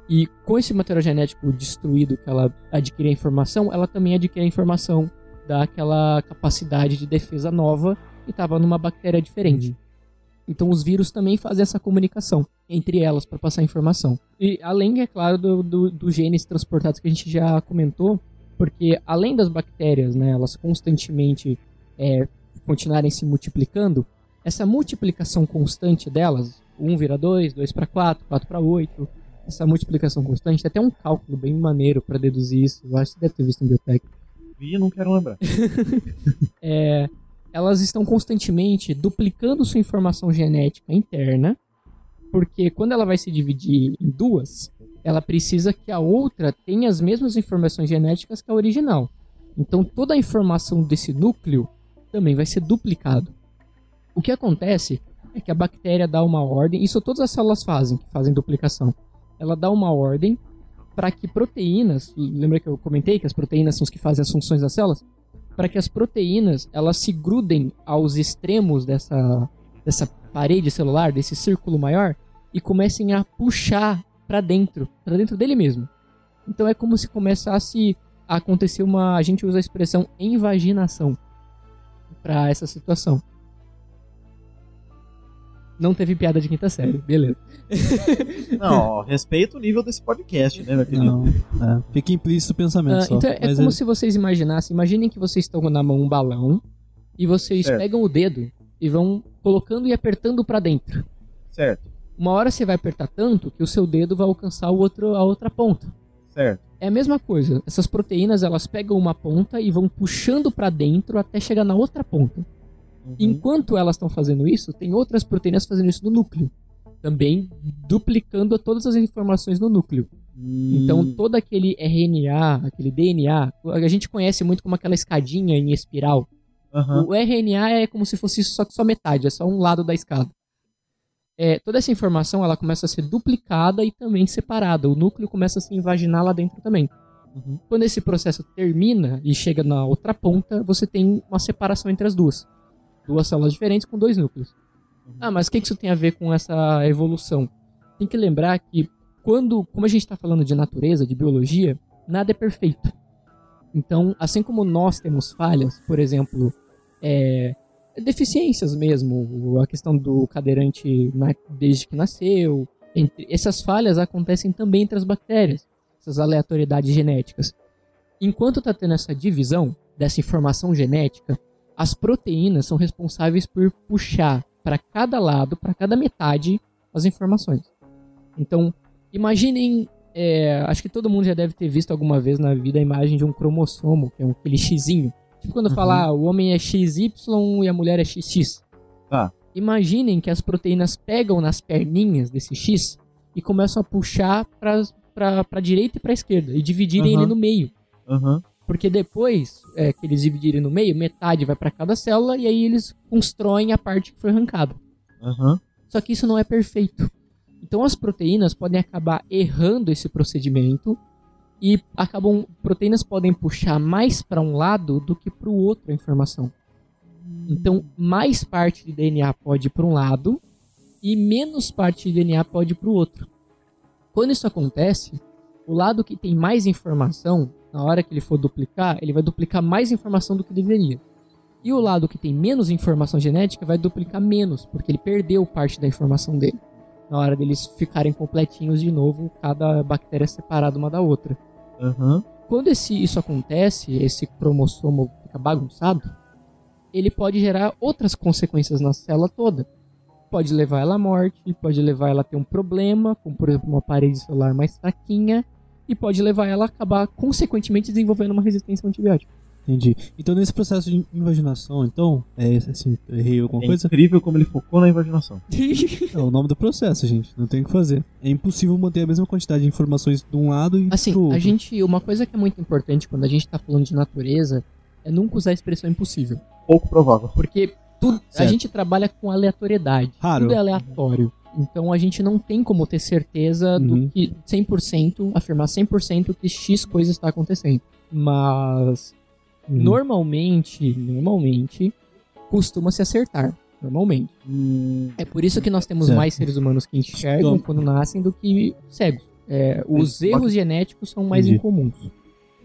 J: E com esse material genético destruído que ela adquire a informação, ela também adquire a informação daquela capacidade de defesa nova que estava numa bactéria diferente. Então os vírus também fazem essa comunicação entre elas para passar informação. E além, é claro, do, do, dos genes transportados que a gente já comentou, porque além das bactérias, né, elas constantemente é, continuarem se multiplicando, essa multiplicação constante delas, 1 vira 2, 2 para 4, 4 para 8, essa multiplicação constante, tem até um cálculo bem maneiro para deduzir isso, eu acho que você deve ter visto em biotech.
C: Vi, não quero lembrar.
J: é, elas estão constantemente duplicando sua informação genética interna, porque quando ela vai se dividir em duas, ela precisa que a outra tenha as mesmas informações genéticas que a original. Então toda a informação desse núcleo também vai ser duplicado. O que acontece é que a bactéria dá uma ordem, isso todas as células fazem, que fazem duplicação. Ela dá uma ordem para que proteínas, lembra que eu comentei que as proteínas são os que fazem as funções das células? Para que as proteínas elas se grudem aos extremos dessa, dessa parede celular, desse círculo maior, e comecem a puxar para dentro, para dentro dele mesmo. Então é como se começasse a acontecer uma, a gente usa a expressão invaginação para essa situação. Não teve piada de quinta série, beleza.
C: Não, ó, respeita o nível desse podcast, né, meu querido?
B: Não, é, fica implícito o pensamento
J: Ah,
B: só.
J: então é
B: Mas
J: como
B: é-
J: se vocês imaginassem, imaginem que vocês estão na mão um balão e vocês
C: Certo.
J: pegam o dedo e vão colocando e apertando para dentro.
C: Certo,
J: Uma hora você vai apertar tanto que o seu dedo vai alcançar o outro, a outra ponta.
C: certo.
J: É a mesma coisa. Essas proteínas elas pegam uma ponta e vão puxando para dentro até chegar na outra ponta.
C: Uhum.
J: Enquanto elas estão fazendo isso, tem outras proteínas fazendo isso no núcleo, também duplicando todas as informações no núcleo. Então todo aquele RNA, aquele DNA, a gente conhece muito como aquela escadinha em espiral.
C: Aham.
J: O RNA é como se fosse só, só metade, é só um lado da escada. É, toda essa informação ela começa a ser duplicada e também separada. O núcleo começa a se invaginar lá dentro também.
B: Uhum.
J: Quando esse processo termina e chega na outra ponta, você tem uma separação entre as duas. Duas células diferentes com dois núcleos. Ah, mas o que isso tem a ver com essa evolução? Tem que lembrar que quando, como a gente está falando de natureza, de biologia, nada é perfeito. Então, assim como nós temos falhas, por exemplo, é, deficiências mesmo, a questão do cadeirante desde que nasceu, entre, essas falhas acontecem também entre as bactérias, essas aleatoriedades genéticas. Enquanto está tendo essa divisão dessa informação genética, as proteínas são responsáveis por puxar para cada lado, para cada metade, as informações. Então, imaginem, é, acho que todo mundo já deve ter visto alguma vez na vida a imagem de um cromossomo, que é um, aquele xizinho. Tipo quando
C: Uhum.
J: fala ah, o homem é XY e a mulher é XX.
C: Tá.
J: Imaginem que as proteínas pegam nas perninhas desse X e começam a puxar para a direita e para esquerda e dividirem
C: Aham.
J: ele no meio.
C: Aham.
J: Porque depois é, que eles dividirem no meio, metade vai para cada célula e aí eles constroem a parte que foi arrancada.
C: Aham.
J: Só que isso não é perfeito. Então as proteínas podem acabar errando esse procedimento e acabam proteínas podem puxar mais para um lado do que para o outro a informação. Então mais parte de DNA pode ir para um lado e menos parte de DNA pode ir para o outro. Quando isso acontece, o lado que tem mais informação, na hora que ele for duplicar, ele vai duplicar mais informação do que deveria. E o lado que tem menos informação genética vai duplicar menos, porque ele perdeu parte da informação dele. Na hora deles ficarem completinhos de novo, cada bactéria separada uma da outra.
C: Aham.
J: Quando esse, isso acontece, esse cromossomo fica bagunçado, ele pode gerar outras consequências na célula toda. Pode levar ela à morte, pode levar ela a ter um problema, como por exemplo uma parede celular mais fraquinha, e pode levar ela a acabar consequentemente desenvolvendo uma resistência ao antibiótico.
B: Entendi. Então, nesse processo de invaginação, então, é assim, errei alguma
C: É
B: coisa?
C: incrível como ele focou na invaginação.
B: É o nome do processo, gente. Não tem o que fazer. É impossível manter a mesma quantidade de informações de um lado e
J: Assim,
B: pro outro.
J: a gente, uma coisa que é muito importante quando a gente tá falando de natureza é nunca usar a expressão impossível.
C: Pouco provável.
J: Porque tudo, a gente trabalha com aleatoriedade.
B: Raro.
J: Tudo é aleatório. Então a gente não tem como ter certeza
B: Uhum.
J: do que 100%, afirmar 100% que X coisa está acontecendo. Mas
B: Uhum.
J: normalmente, normalmente costuma se acertar, normalmente. É por isso que nós temos
B: Certo.
J: mais seres humanos que enxergam
B: Então-
J: quando nascem do que cegos. É, os erros genéticos são mais
B: Entendi.
J: incomuns.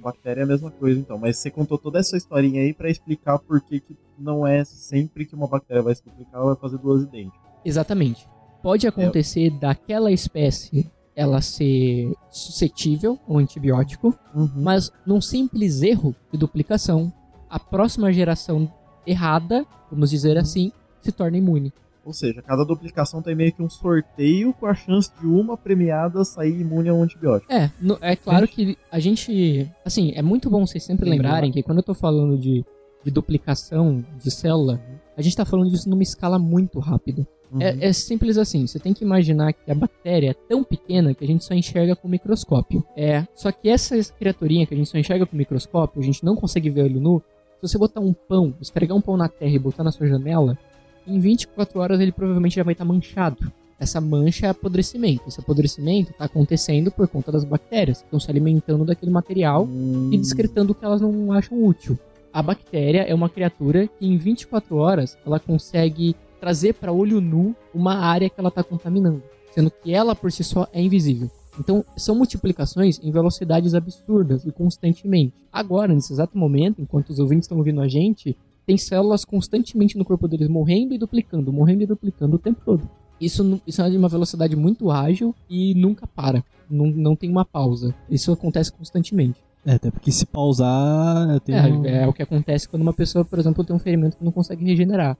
C: Bactéria é a mesma coisa, então. Mas você contou toda essa historinha aí pra explicar por que, que não é sempre que uma bactéria vai se duplicar, ela vai fazer duas idênticas.
J: Exatamente. Pode acontecer daquela espécie ela ser suscetível ao antibiótico,
C: Uhum.
J: mas num simples erro de duplicação, a próxima geração errada, vamos dizer assim, se torna imune.
C: Ou seja, cada duplicação tem meio que um sorteio com a chance de uma premiada sair imune ao antibiótico.
J: É, no- é claro que a gente. Assim, é muito bom vocês sempre
C: Lembra
J: lembrarem que quando eu tô falando de, de duplicação de célula, a gente tá falando disso numa escala muito rápida.
C: Uhum.
J: É, é simples assim, você tem que imaginar que a bactéria é tão pequena que a gente só enxerga com microscópio. É, só que essa criaturinha que a gente só enxerga com microscópio, a gente não consegue ver olho nu. Se você botar um pão, esfregar um pão na terra e botar na sua janela, em 24 horas ele provavelmente já vai estar manchado. Essa mancha é apodrecimento. Esse apodrecimento está acontecendo por conta das bactérias que estão se alimentando daquele material
C: Hum,
J: e descretando o que elas não acham útil. A bactéria é uma criatura que em 24 horas ela consegue trazer para olho nu uma área que ela está contaminando, sendo que ela por si só é invisível. Então, são multiplicações em velocidades absurdas e constantemente. Agora, nesse exato momento, enquanto os ouvintes estão ouvindo a gente, tem células constantemente no corpo deles morrendo e duplicando, morrendo e duplicando o tempo todo. Isso, isso é de uma velocidade muito ágil e nunca para. Não, não tem uma pausa. Isso acontece constantemente.
B: É, até porque se pausar, tem um...
J: É, é o que acontece quando uma pessoa, por exemplo, tem um ferimento que não consegue regenerar.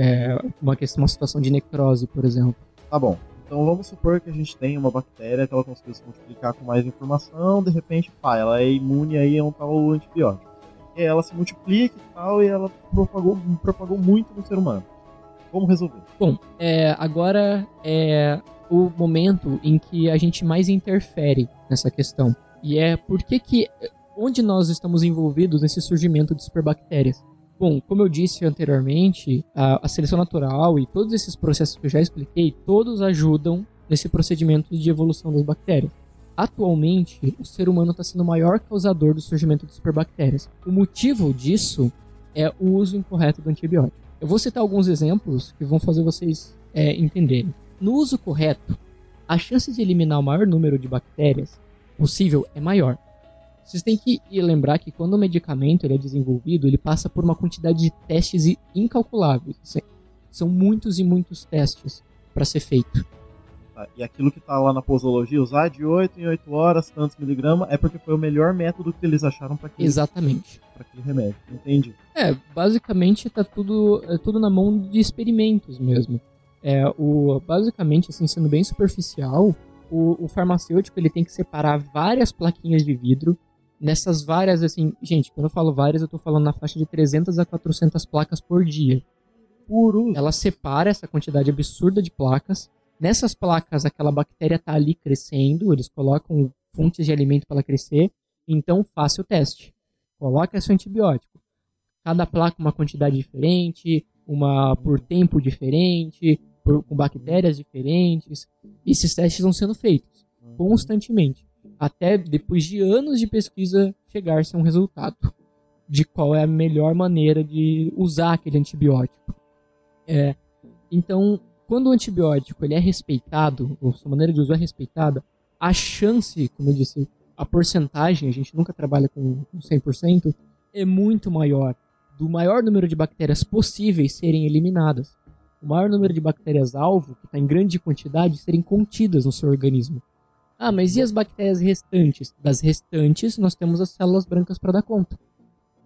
J: É uma questão, uma situação de necrose, por exemplo.
C: Tá bom. Então vamos supor que a gente tem uma bactéria que ela conseguiu se multiplicar com mais informação, de repente, pá, ela é imune aí a um tal antibiótico. E ela se multiplica e tal, e ela propagou, propagou muito no ser humano. Como resolver?
J: Bom, é, agora é o momento em que a gente mais interfere nessa questão. E é por que que onde nós estamos envolvidos nesse surgimento de superbactérias? Bom, como eu disse anteriormente, a, a seleção natural e todos esses processos que eu já expliquei, todos ajudam nesse procedimento de evolução das bactérias. atualmente o ser humano está sendo o maior causador do surgimento de superbactérias. O motivo disso é o uso incorreto do antibiótico. Eu vou citar alguns exemplos que vão fazer vocês é, entenderem. No uso correto, a chance de eliminar o maior número de bactérias possível é maior. Vocês têm que lembrar que quando o medicamento ele é desenvolvido, ele passa por uma quantidade de testes incalculáveis. São muitos e muitos testes para ser feito.
C: Tá, E aquilo que tá lá na posologia, usar de 8 em 8 horas, tantos miligramas, é porque foi o melhor método que eles acharam para aquele,
J: Exatamente.
C: aquele remédio. Entendi.
J: É, basicamente tá tudo, é tudo na mão de experimentos mesmo. É, o, basicamente, assim, sendo bem superficial, o, o farmacêutico ele tem que separar várias plaquinhas de vidro. Nessas várias, assim, gente, quando eu falo várias, eu tô falando na faixa de 300 a 400 placas por dia.
C: Por uso.
J: Ela separa essa quantidade absurda de placas. Nessas placas, aquela bactéria tá ali crescendo, eles colocam fontes de alimento para ela crescer. Então, faça o teste. Coloca seu antibiótico. Cada placa uma quantidade diferente, uma por tempo diferente, por, com bactérias diferentes. Esses testes vão sendo feitos constantemente, até depois de anos de pesquisa chegar-se a um resultado de qual é a melhor maneira de usar aquele antibiótico. É, então, quando o antibiótico ele é respeitado, ou sua maneira de usar é respeitada, a chance, como eu disse, a porcentagem, a gente nunca trabalha com 100%, é muito maior do maior número de bactérias possíveis serem eliminadas. O maior número de bactérias-alvo, que está em grande quantidade, serem contidas no seu organismo. Ah, mas e as bactérias restantes? Das restantes, nós temos as células brancas para dar conta.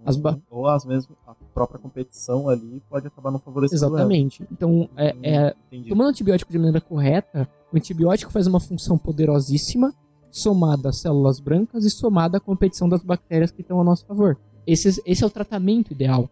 J: As ba-
C: Ou às vezes a própria competição ali pode acabar não favorecendo ela.
J: Exatamente. Então, é, é,
C: Entendi.
J: tomando antibiótico de maneira correta, o antibiótico faz uma função poderosíssima, somada às células brancas e somada à competição das bactérias que estão a nosso favor. Esse, esse é o tratamento ideal.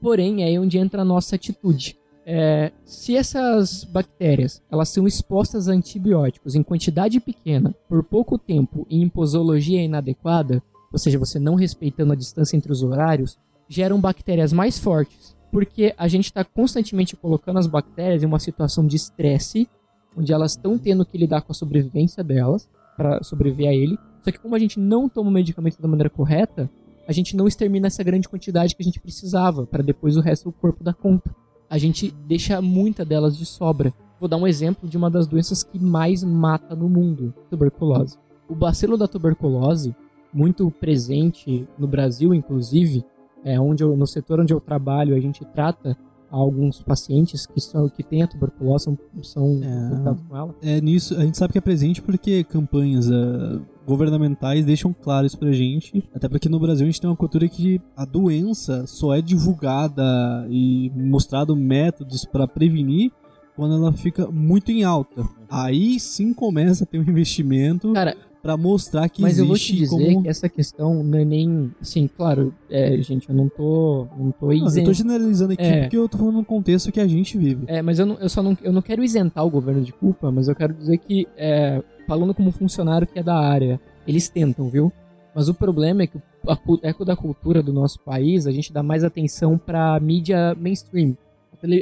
J: Porém, é aí onde entra a nossa atitude. É, se essas bactérias elas são expostas a antibióticos em quantidade pequena, por pouco tempo e em posologia inadequada, ou seja, você não respeitando a distância entre os horários, geram bactérias mais fortes, porque a gente está constantemente colocando as bactérias em uma situação de estresse, onde elas estão tendo que lidar com a sobrevivência delas, para sobreviver a ele. Só que como a gente não toma o medicamento da maneira correta, a gente não extermina essa grande quantidade que a gente precisava, para depois o resto do corpo dar conta. A gente deixa muita delas de sobra. Vou dar um exemplo de uma das doenças que mais mata no mundo, tuberculose. O bacilo da tuberculose, muito presente no Brasil, inclusive, é onde eu, no setor onde eu trabalho, a gente trata alguns pacientes que são que têm a tuberculose, são, são infectados com ela.
B: É nisso, a gente sabe que é presente porque campanhas eh, governamentais deixam claro isso pra gente. Até porque no Brasil a gente tem uma cultura que a doença só é divulgada e mostrado métodos pra prevenir quando ela fica muito em alta. Aí sim começa a ter um investimento
J: Cara,
B: pra mostrar que
J: Mas eu vou te
B: existe
J: dizer
B: como
J: que essa questão não é nem. Assim, claro, é, gente, eu não tô. Não tô
B: Não, eu tô generalizando aqui
J: É.
B: porque eu tô falando no contexto que a gente vive.
J: É, mas eu, não, eu só não, eu não quero isentar o governo de culpa, mas eu quero dizer que, é, falando como funcionário que é da área, eles tentam, viu? Mas o problema é que a cu- eco da cultura do nosso país, a gente dá mais atenção pra mídia mainstream.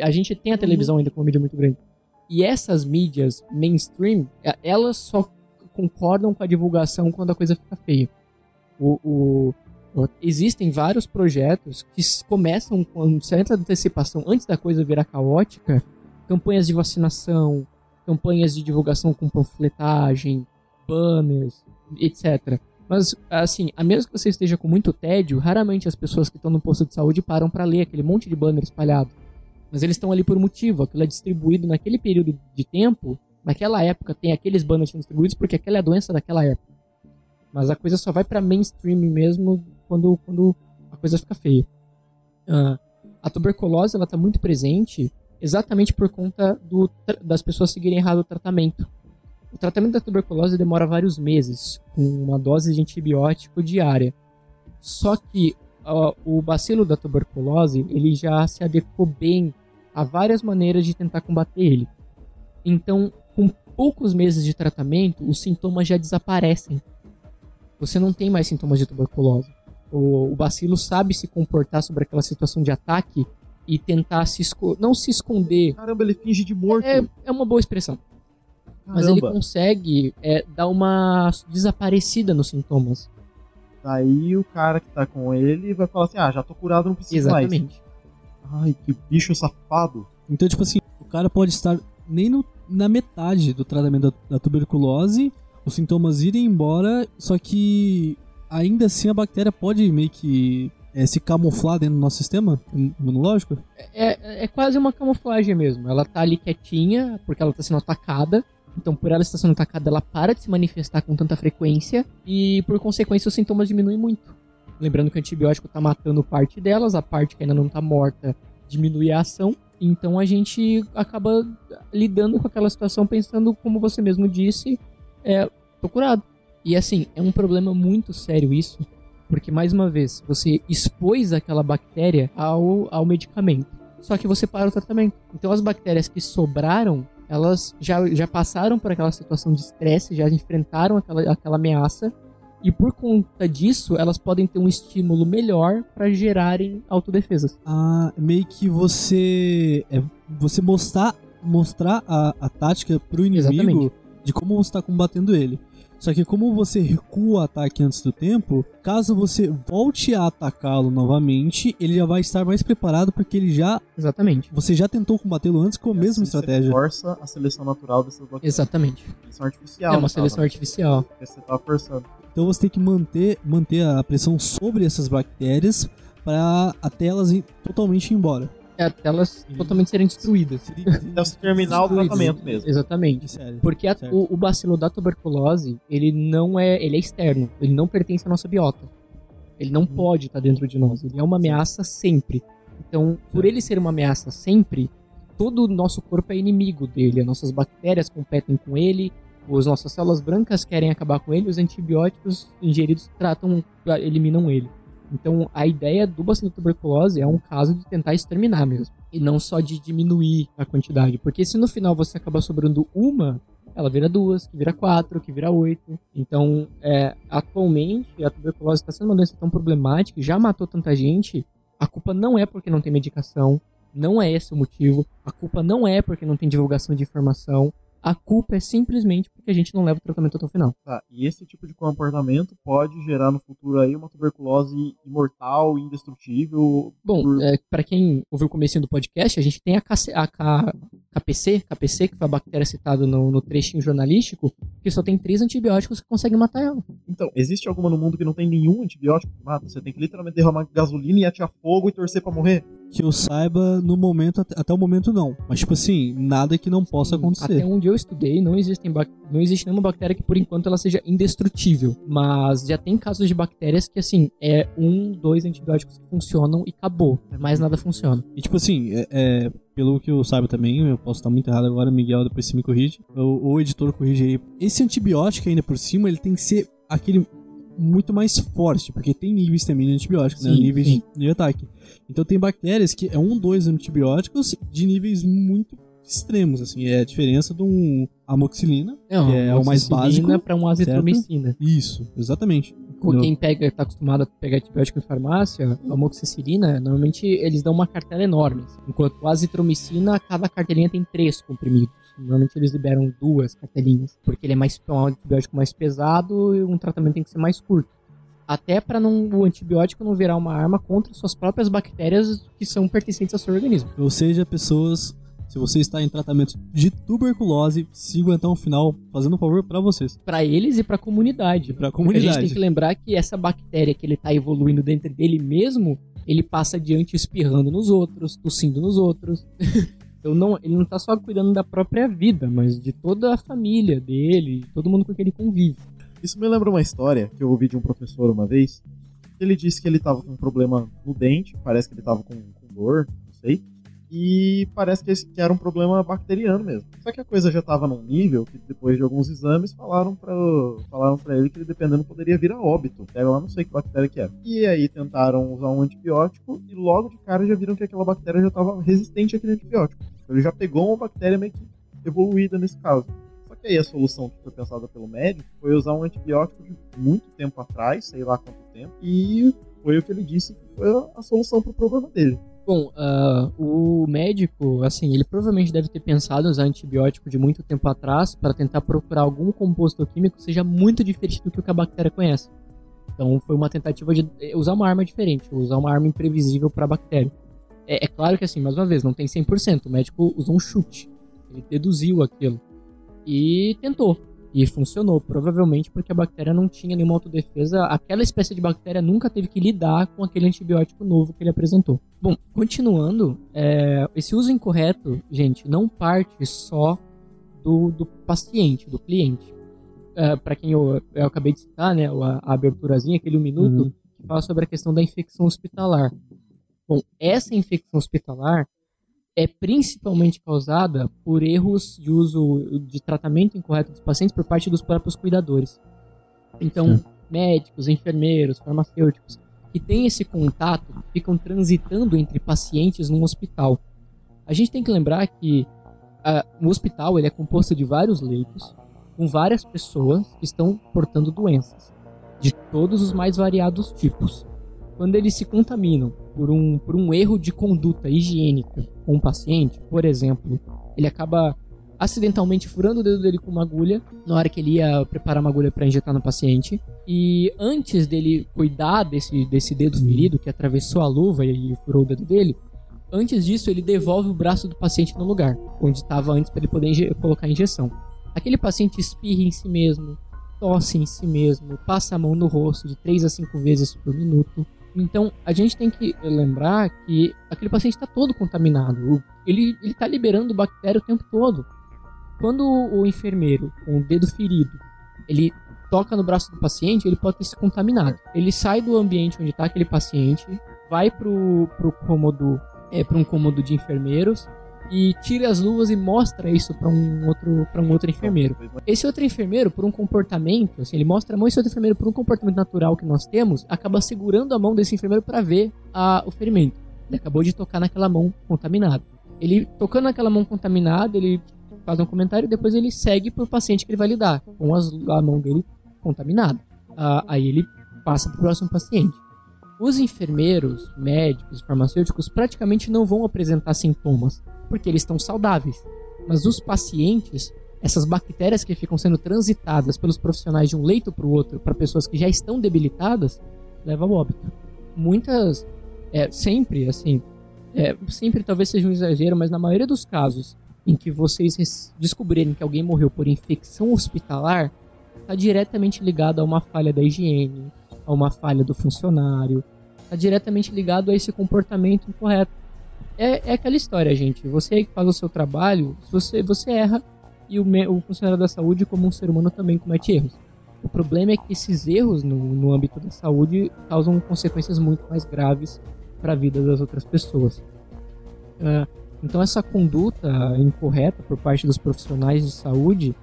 J: A, gente tem a televisão ainda como uma mídia muito grande. E essas mídias mainstream, é, elas só concordam com a divulgação quando a coisa fica feia. O, o- o- existem vários projetos que começam com certa antecipação, antes da coisa virar caótica, campanhas de vacinação, campanhas de divulgação com panfletagem, banners, etc. Mas, assim, a menos que você esteja com muito tédio, raramente as pessoas que estão no posto de saúde param para ler aquele monte de banner espalhado. Mas eles estão ali por motivo, aquilo é distribuído naquele período de tempo, naquela época tem aqueles banners sendo distribuídos porque aquela é a doença daquela época. Mas a coisa só vai para mainstream mesmo quando, quando a coisa fica feia. Ah, a tuberculose ela está muito presente exatamente por conta do, das pessoas seguirem errado o tratamento. O tratamento da tuberculose demora vários meses, com uma dose de antibiótico diária. Só que ó, o bacilo da tuberculose ele já se adequou bem a várias maneiras de tentar combater ele. Então, com poucos meses de tratamento, os sintomas já desaparecem. Você não tem mais sintomas de tuberculose. O, o bacilo sabe se comportar sobre aquela situação de ataque e tentar se não se esconder.
C: Caramba, ele finge de morto.
J: É, é uma boa expressão. Mas ele
C: Caramba.
J: consegue é, dar uma desaparecida nos sintomas.
C: Daí o cara que tá com ele vai falar assim: ah, já tô curado, não preciso mais.
J: Exatamente.
C: Ai, que bicho safado.
B: Então, tipo assim, o cara pode estar nem no- na metade do tratamento da, da tuberculose, os sintomas irem embora, só que ainda assim a bactéria pode meio que é, se camuflar dentro do nosso sistema imunológico.
J: É, é quase uma camuflagem mesmo. Ela tá ali quietinha, porque ela tá sendo atacada. Então, por ela estar sendo atacada, ela para de se manifestar com tanta frequência. E, por consequência, os sintomas diminuem muito. Lembrando que o antibiótico tá matando parte delas, a parte que ainda não tá morta diminui a ação. Então, a gente acaba lidando com aquela situação pensando, como você mesmo disse, é, tô curado. E, assim, é um problema muito sério isso. Porque, mais uma vez, você expôs aquela bactéria ao, ao medicamento. Só que você para o tratamento. Então, as bactérias que sobraram, elas já, já passaram por aquela situação de estresse, já enfrentaram aquela, aquela ameaça. E por conta disso, elas podem ter um estímulo melhor para gerarem autodefesas.
B: Ah, meio que você é, você mostrar mostrar a, a tática pro inimigo
J: Exatamente.
B: de como você está combatendo ele. Só que como você recua o ataque antes do tempo, caso você volte a atacá-lo novamente, ele já vai estar mais preparado porque ele já
J: Exatamente.
B: você já tentou combatê-lo antes com a
C: E
B: mesma
C: assim você
B: estratégia.
C: força a seleção natural dessas bactérias.
J: Exatamente.
C: Seleção artificial.
J: É uma seleção
C: né?
J: artificial.
C: Porque você tá forçando.
B: Então você tem que manter manter a pressão sobre essas bactérias para até elas ir totalmente embora.
J: É até elas totalmente serem destruídas.
C: Então se terminar o tratamento mesmo.
J: Exatamente.
B: Sério.
J: Porque a- o, o bacilo da tuberculose, ele não é, ele é externo, ele não pertence à nossa biota. Ele não pode estar dentro de nós, ele é uma ameaça sempre. Então, por ele ser uma ameaça sempre, todo o nosso corpo é inimigo dele, as nossas bactérias competem com ele, as nossas células brancas querem acabar com ele, os antibióticos ingeridos tratam, eliminam ele. Então, a ideia do bacilo tuberculose é um caso de tentar exterminar mesmo. E não só de diminuir a quantidade. Porque se no final você acaba sobrando uma, ela vira duas, que vira quatro, que vira oito. Então, é, atualmente, a tuberculose está sendo uma doença tão problemática, já matou tanta gente. A culpa não é porque não tem medicação, não é esse o motivo. A culpa não é porque não tem divulgação de informação. A culpa é simplesmente porque a gente não leva o tratamento até o final.
C: Tá, e esse tipo de comportamento pode gerar no futuro aí uma tuberculose imortal, indestrutível.
J: Bom,
C: por-
J: é, para quem ouviu o começo do podcast, a gente tem a, a K- KPC, KPC, que foi a bactéria citada no, no trechinho jornalístico, que só tem três antibióticos que conseguem matar ela.
C: Então, existe alguma no mundo que não tem nenhum antibiótico que mata? Você tem que literalmente derramar gasolina e atear fogo e torcer pra morrer?
B: Que eu saiba, no momento, até até o momento não. Mas, tipo assim, nada que não possa acontecer.
J: Até onde eu estudei, não, existem não existe nenhuma bactéria que, por enquanto, ela seja indestrutível. Mas já tem casos de bactérias que, assim, é um, dois antibióticos que funcionam e acabou. Mais nada funciona.
B: E, tipo assim, é, é, pelo que eu saiba também, eu posso estar muito errado agora, Miguel, depois você me corrige. O, o editor corrige aí. Esse antibiótico ainda por cima, ele tem que ser aquele muito mais forte, porque tem níveis também de antibióticos, né?
J: Sim,
B: Níveis
J: sim.
B: de, de ataque. Então tem bactérias que é um, dois antibióticos de níveis muito extremos, assim. É a diferença de um amoxicilina, que é o mais básico.
J: para um azitromicina.
B: Isso, exatamente. No-
J: Quem pega, tá acostumado a pegar antibiótico em farmácia, a amoxicilina, normalmente eles dão uma cartela enorme. assim. Enquanto a azitromicina, cada cartelinha tem três comprimidos. Normalmente eles liberam duas cartelinhas, porque ele é mais é um antibiótico mais pesado e um tratamento tem que ser mais curto. Até para o antibiótico não virar uma arma contra suas próprias bactérias que são pertencentes ao seu organismo.
B: Ou seja, pessoas, se você está em tratamento de tuberculose, sigam até o final, fazendo um favor pra vocês.
J: Para eles e para a comunidade.
B: Pra
J: Porque a gente
B: comunidade.
J: tem que lembrar que essa bactéria que ele tá evoluindo dentro dele mesmo, ele passa adiante espirrando nos outros, tossindo nos outros. então não, ele não tá só cuidando da própria vida, mas de toda a família dele, de todo mundo com quem ele convive.
C: Isso me lembra uma história que eu ouvi de um professor uma vez. Ele disse que ele tava com um problema no dente, parece que ele tava com, com dor, não sei. E parece que, esse, que era um problema bacteriano mesmo. Só que a coisa já tava num nível que depois de alguns exames falaram pra, falaram ele que ele dependendo poderia vir a óbito. Pega lá, não sei que bactéria que era. E aí tentaram usar um antibiótico e logo de cara já viram que aquela bactéria já tava resistente àquele antibiótico. Então ele já pegou uma bactéria meio que evoluída nesse caso. Só que aí a solução que foi pensada pelo médico foi usar um antibiótico de muito tempo atrás, sei lá quanto tempo, e foi o que ele disse que foi a- solução pro problema dele.
J: Bom, uh, o médico, assim, ele provavelmente deve ter pensado em usar antibiótico de muito tempo atrás para tentar procurar algum composto químico que seja muito diferente do que a bactéria conhece. Então foi uma tentativa de usar uma arma diferente, usar uma arma imprevisível para a bactéria. É, é, claro que assim, mais uma vez, não tem 100%. O médico usou um chute, ele deduziu aquilo e tentou. E funcionou, provavelmente porque a bactéria não tinha nenhuma autodefesa. Aquela espécie de bactéria nunca teve que lidar com aquele antibiótico novo que ele apresentou. Bom, continuando, é, esse uso incorreto, gente, não parte só do, do paciente, do cliente. É, Para quem eu, eu, acabei de citar, né, a, a aberturazinha, aquele um minuto, uhum. que fala sobre a questão da infecção hospitalar. Bom, essa infecção hospitalar é principalmente causada por erros de uso de tratamento incorreto dos pacientes por parte dos próprios cuidadores. Então, Sim. médicos, enfermeiros, farmacêuticos que têm esse contato ficam transitando entre pacientes num hospital. A gente tem que lembrar que uh, o hospital ele é composto de vários leitos com várias pessoas que estão portando doenças de todos os mais variados tipos quando eles se contaminam por um, por um erro de conduta higiênica com o paciente, por exemplo, ele acaba acidentalmente furando o dedo dele com uma agulha na hora que ele ia preparar uma agulha para injetar no paciente. E antes dele cuidar desse, desse dedo ferido que atravessou a luva e furou o dedo dele, antes disso ele devolve o braço do paciente no lugar onde estava antes para ele poder colocar a injeção. Aquele paciente espirra em si mesmo, tosse em si mesmo, passa a mão no rosto de 3 a 5 vezes por minuto. Então, a gente tem que lembrar que aquele paciente está todo contaminado. Ele está liberando bactéria o tempo todo. Quando o enfermeiro, com o dedo ferido, ele toca no braço do paciente, ele pode ter se contaminado. Ele sai do ambiente onde está aquele paciente, vai para o cômodo, é, para um cômodo de enfermeiros, e tira as luvas e mostra isso para um outro para um outro enfermeiro. Esse outro enfermeiro, por um comportamento, assim, ele mostra a mão esse outro enfermeiro por um comportamento natural que nós temos, acaba segurando a mão desse enfermeiro para ver a, o ferimento. Ele acabou de tocar naquela mão contaminada. Ele tocando naquela mão contaminada, ele faz um comentário e depois ele segue pro paciente que ele vai lidar com as, a mão dele contaminada. Ah, aí ele passa pro próximo paciente. Os enfermeiros, médicos, farmacêuticos praticamente não vão apresentar sintomas porque eles estão saudáveis. Mas os pacientes, essas bactérias que ficam sendo transitadas pelos profissionais de um leito para o outro, para pessoas que já estão debilitadas, levam ao óbito. Muitas, é, sempre, assim, é, sempre talvez seja um exagero, mas na maioria dos casos em que vocês descobrirem que alguém morreu por infecção hospitalar, está diretamente ligado a uma falha da higiene, a uma falha do funcionário, está diretamente ligado a esse comportamento incorreto é, é aquela história, gente. Você que faz o seu trabalho, você, você erra e o, o funcionário da saúde, como um ser humano, também comete erros. O problema é que esses erros no, no âmbito da saúde causam consequências muito mais graves para a vida das outras pessoas. Uh, então, essa conduta incorreta por parte dos profissionais de saúde,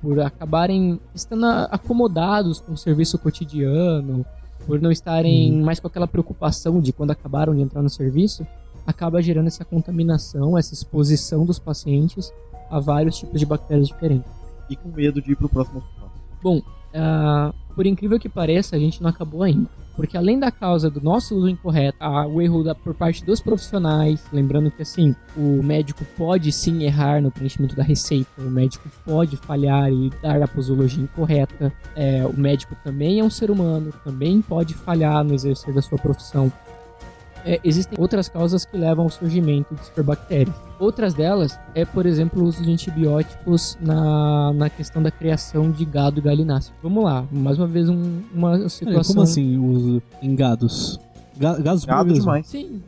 J: por acabarem estando acomodados com o serviço cotidiano, por não estarem hum. mais com aquela preocupação de quando acabaram de entrar no serviço, acaba gerando essa contaminação, essa exposição dos pacientes a vários tipos de bactérias diferentes.
C: E com medo de ir para o próximo hospital.
J: Bom, uh, por incrível que pareça, a gente não acabou ainda. Porque além da causa do nosso uso incorreto, o erro da, por parte dos profissionais, lembrando que assim, o médico pode sim errar no preenchimento da receita, o médico pode falhar e dar a posologia incorreta, é, o médico também é um ser humano, também pode falhar no exercer da sua profissão é, existem outras causas que levam ao surgimento de superbactérias. Outras delas é, por exemplo, o uso de antibióticos na, na questão da criação de gado e galináceo. Vamos lá, mais uma vez um, uma situação...
B: Como assim o uso em gados? Ga gados
C: Gado demais.
J: Sim.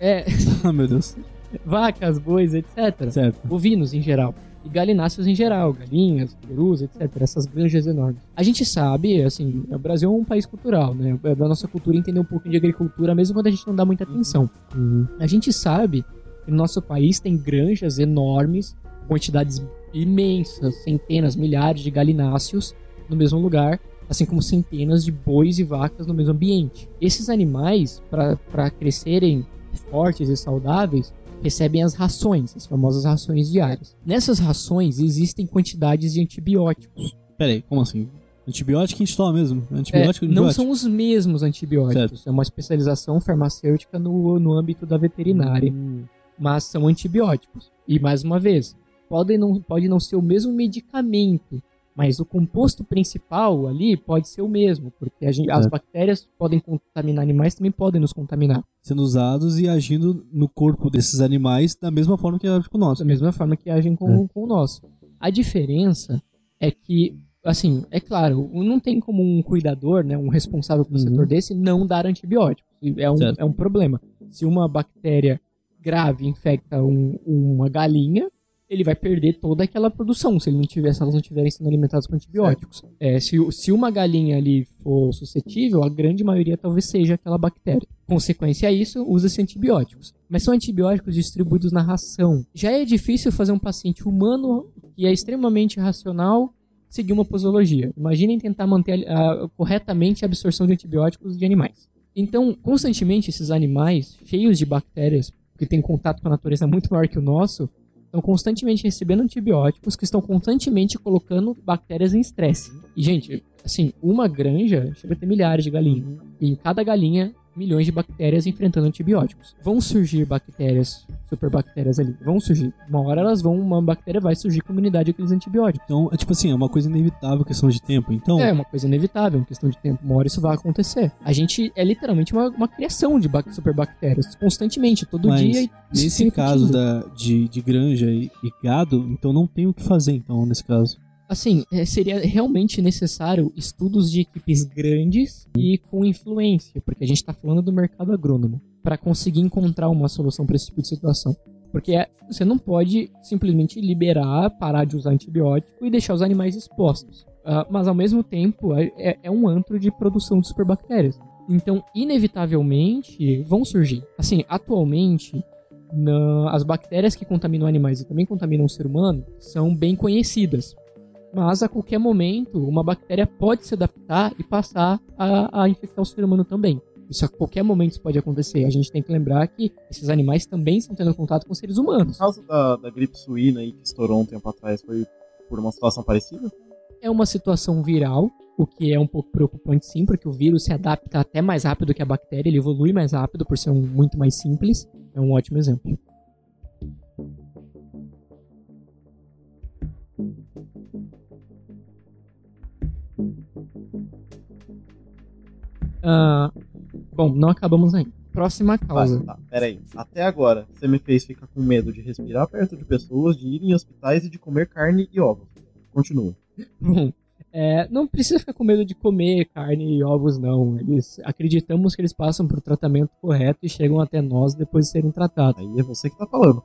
J: É...
B: ah, meu Deus.
J: Vacas, bois, etc.
B: Certo.
J: Bovinos em geral e galináceos em geral, galinhas, perus, etc. Essas granjas enormes. A gente sabe, assim, o Brasil é um país cultural, né? É da nossa cultura entender um pouco de agricultura, mesmo quando a gente não dá muita atenção. Uhum. A gente sabe que no nosso país tem granjas enormes, quantidades imensas, centenas, milhares de galináceos no mesmo lugar, assim como centenas de bois e vacas no mesmo ambiente. Esses animais, para crescerem fortes e saudáveis, recebem as rações, as famosas rações diárias. Nessas rações existem quantidades de antibióticos.
B: Peraí, como assim? Antibiótico a gente toma mesmo. Antibiótico,
J: É, não
B: antibiótico.
J: são os mesmos antibióticos. É uma especialização farmacêutica no, no âmbito da veterinária.
B: Hum.
J: Mas são antibióticos. E mais uma vez, podem não, pode não ser o mesmo medicamento. Mas o composto principal ali pode ser o mesmo. Porque gente- as
B: É.
J: bactérias podem contaminar animais, também podem nos contaminar.
B: Sendo usados e agindo no corpo desses animais da mesma forma que age com o nosso.
J: da mesma forma que agem com, com o nosso. A diferença é que, assim, é claro, não tem como um cuidador, né, um responsável pelo setor desse, não dar antibióticos. É um,
B: Certo.
J: é um problema. Se uma bactéria grave infecta um- uma galinha, ele vai perder toda aquela produção se ele não tiver, se elas não estiverem sendo alimentadas com antibióticos. É, se, se uma galinha ali for suscetível, a grande maioria talvez seja aquela bactéria. Consequência a isso, usa-se antibióticos. Mas são antibióticos distribuídos na ração. Já é difícil fazer um paciente humano que é extremamente racional seguir uma posologia. Imaginem tentar manter ah, corretamente a absorção de antibióticos de animais. Então, constantemente, esses animais cheios de bactérias, que têm contato com a natureza muito maior que o nosso, estão constantemente recebendo antibióticos que estão constantemente colocando bactérias em estresse. E, gente, assim, uma granja chega a ter milhares de galinhas. E cada galinha, milhões de bactérias enfrentando antibióticos. Vão surgir bactérias, superbactérias ali. Vão surgir. Uma hora elas vão, uma bactéria vai surgir com imunidade àqueles antibióticos.
B: Então, é tipo assim, é uma coisa inevitável, questão de tempo. Então,
J: É uma coisa inevitável, questão de tempo. Uma hora isso vai acontecer. A gente é literalmente uma, uma criação de bac- superbactérias, constantemente, todo
B: mas
J: dia. e
B: nesse caso da, de, de granja e, e gado, então não tem o que fazer, então, nesse caso.
J: Assim, é, seria realmente necessário estudos de equipes grandes e com influência, porque a gente está falando do mercado agrônomo, para conseguir encontrar uma solução para esse tipo de situação. Porque é- você não pode simplesmente liberar, parar de usar antibiótico e deixar os animais expostos. Ah, mas ao mesmo tempo, é, é- um antro de produção de superbactérias. Então, inevitavelmente, vão surgir. Assim, atualmente, as bactérias que contaminam animais e também contaminam o ser humano são bem conhecidas. Mas a qualquer momento, uma bactéria pode se adaptar e passar a, a infectar o ser humano também. Isso a qualquer momento isso pode acontecer. A gente tem que lembrar que esses animais também estão tendo contato com seres humanos.
C: O caso da, da gripe suína aí que estourou um tempo atrás foi por uma situação parecida?
J: É uma situação viral, o que é um pouco preocupante sim, porque o vírus se adapta até mais rápido que a bactéria, ele evolui mais rápido por ser um, muito mais simples. É um ótimo exemplo. Ah, bom, não acabamos ainda. Próxima causa.
C: Vai, tá, peraí. Até agora, você me fez ficar com medo de respirar perto de pessoas, de ir em hospitais e de comer carne e ovos. Continua.
J: Bom, é, não precisa ficar com medo de comer carne e ovos, não. Eles acreditamos que eles passam por tratamento correto e chegam até nós depois de serem tratados.
C: Aí é você que tá falando.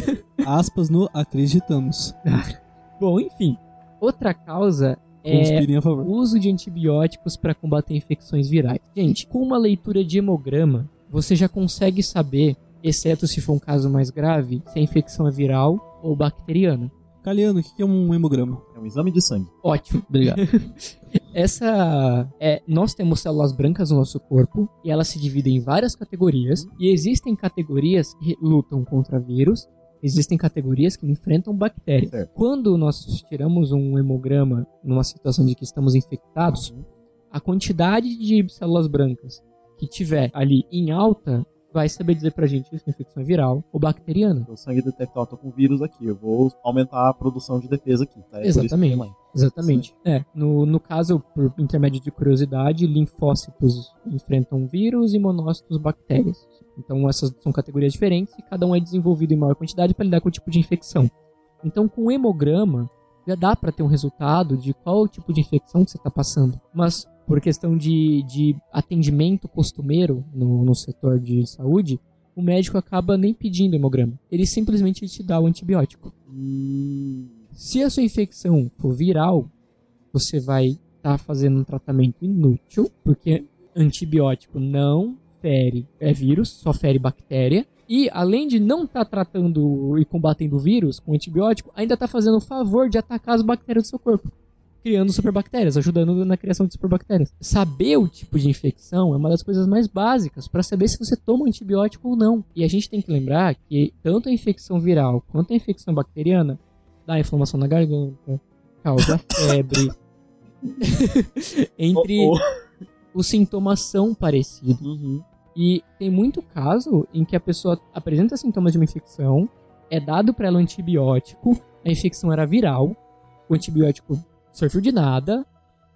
B: Aspas no acreditamos.
J: Bom, enfim. Outra causa é
B: Conspirem a favor.
J: o uso de antibióticos para combater infecções virais. Gente, com uma leitura de hemograma, você já consegue saber, exceto se for um caso mais grave, se a infecção é viral ou bacteriana.
B: Caliano, o que é um hemograma?
C: É um exame de sangue.
J: Ótimo.
B: Obrigado.
J: Essa é, nós temos células brancas no nosso corpo e elas se dividem em várias categorias e existem categorias que lutam contra vírus, existem categorias que enfrentam bactérias.
C: Certo.
J: Quando nós tiramos um hemograma numa situação de que estamos infectados, a quantidade de células brancas que tiver ali em alta vai saber dizer pra gente se a infecção é viral ou bacteriana.
C: O sangue detecta, ó, tô com vírus aqui. Eu vou aumentar a produção de defesa aqui, tá? É
J: Exatamente. Exatamente. É, no, no caso, por intermédio de curiosidade, linfócitos enfrentam vírus e monócitos bactérias. Então essas são categorias diferentes e cada um é desenvolvido em maior quantidade para lidar com o tipo de infecção. Então com o hemograma já dá para ter um resultado de qual tipo de infecção que você está passando. Mas por questão de, de atendimento costumeiro no, no setor de saúde, o médico acaba nem pedindo hemograma. Ele simplesmente te dá o antibiótico. Se a sua infecção for viral, você vai estar fazendo um tratamento inútil, porque antibiótico não fere é vírus, só fere bactéria. E além de não estar tratando e combatendo o vírus com antibiótico, ainda está fazendo o favor de atacar as bactérias do seu corpo. Criando superbactérias, ajudando na criação de superbactérias. Saber o tipo de infecção é uma das coisas mais básicas para saber se você toma antibiótico ou não. E a gente tem que lembrar que tanto a infecção viral quanto a infecção bacteriana dá inflamação na garganta, causa febre, entre
C: Oh,
J: os sintomas são parecidos.
C: Uhum.
J: E tem muito caso em que a pessoa apresenta sintomas de uma infecção, é dado para ela um antibiótico, a infecção era viral, o antibiótico serviu de nada,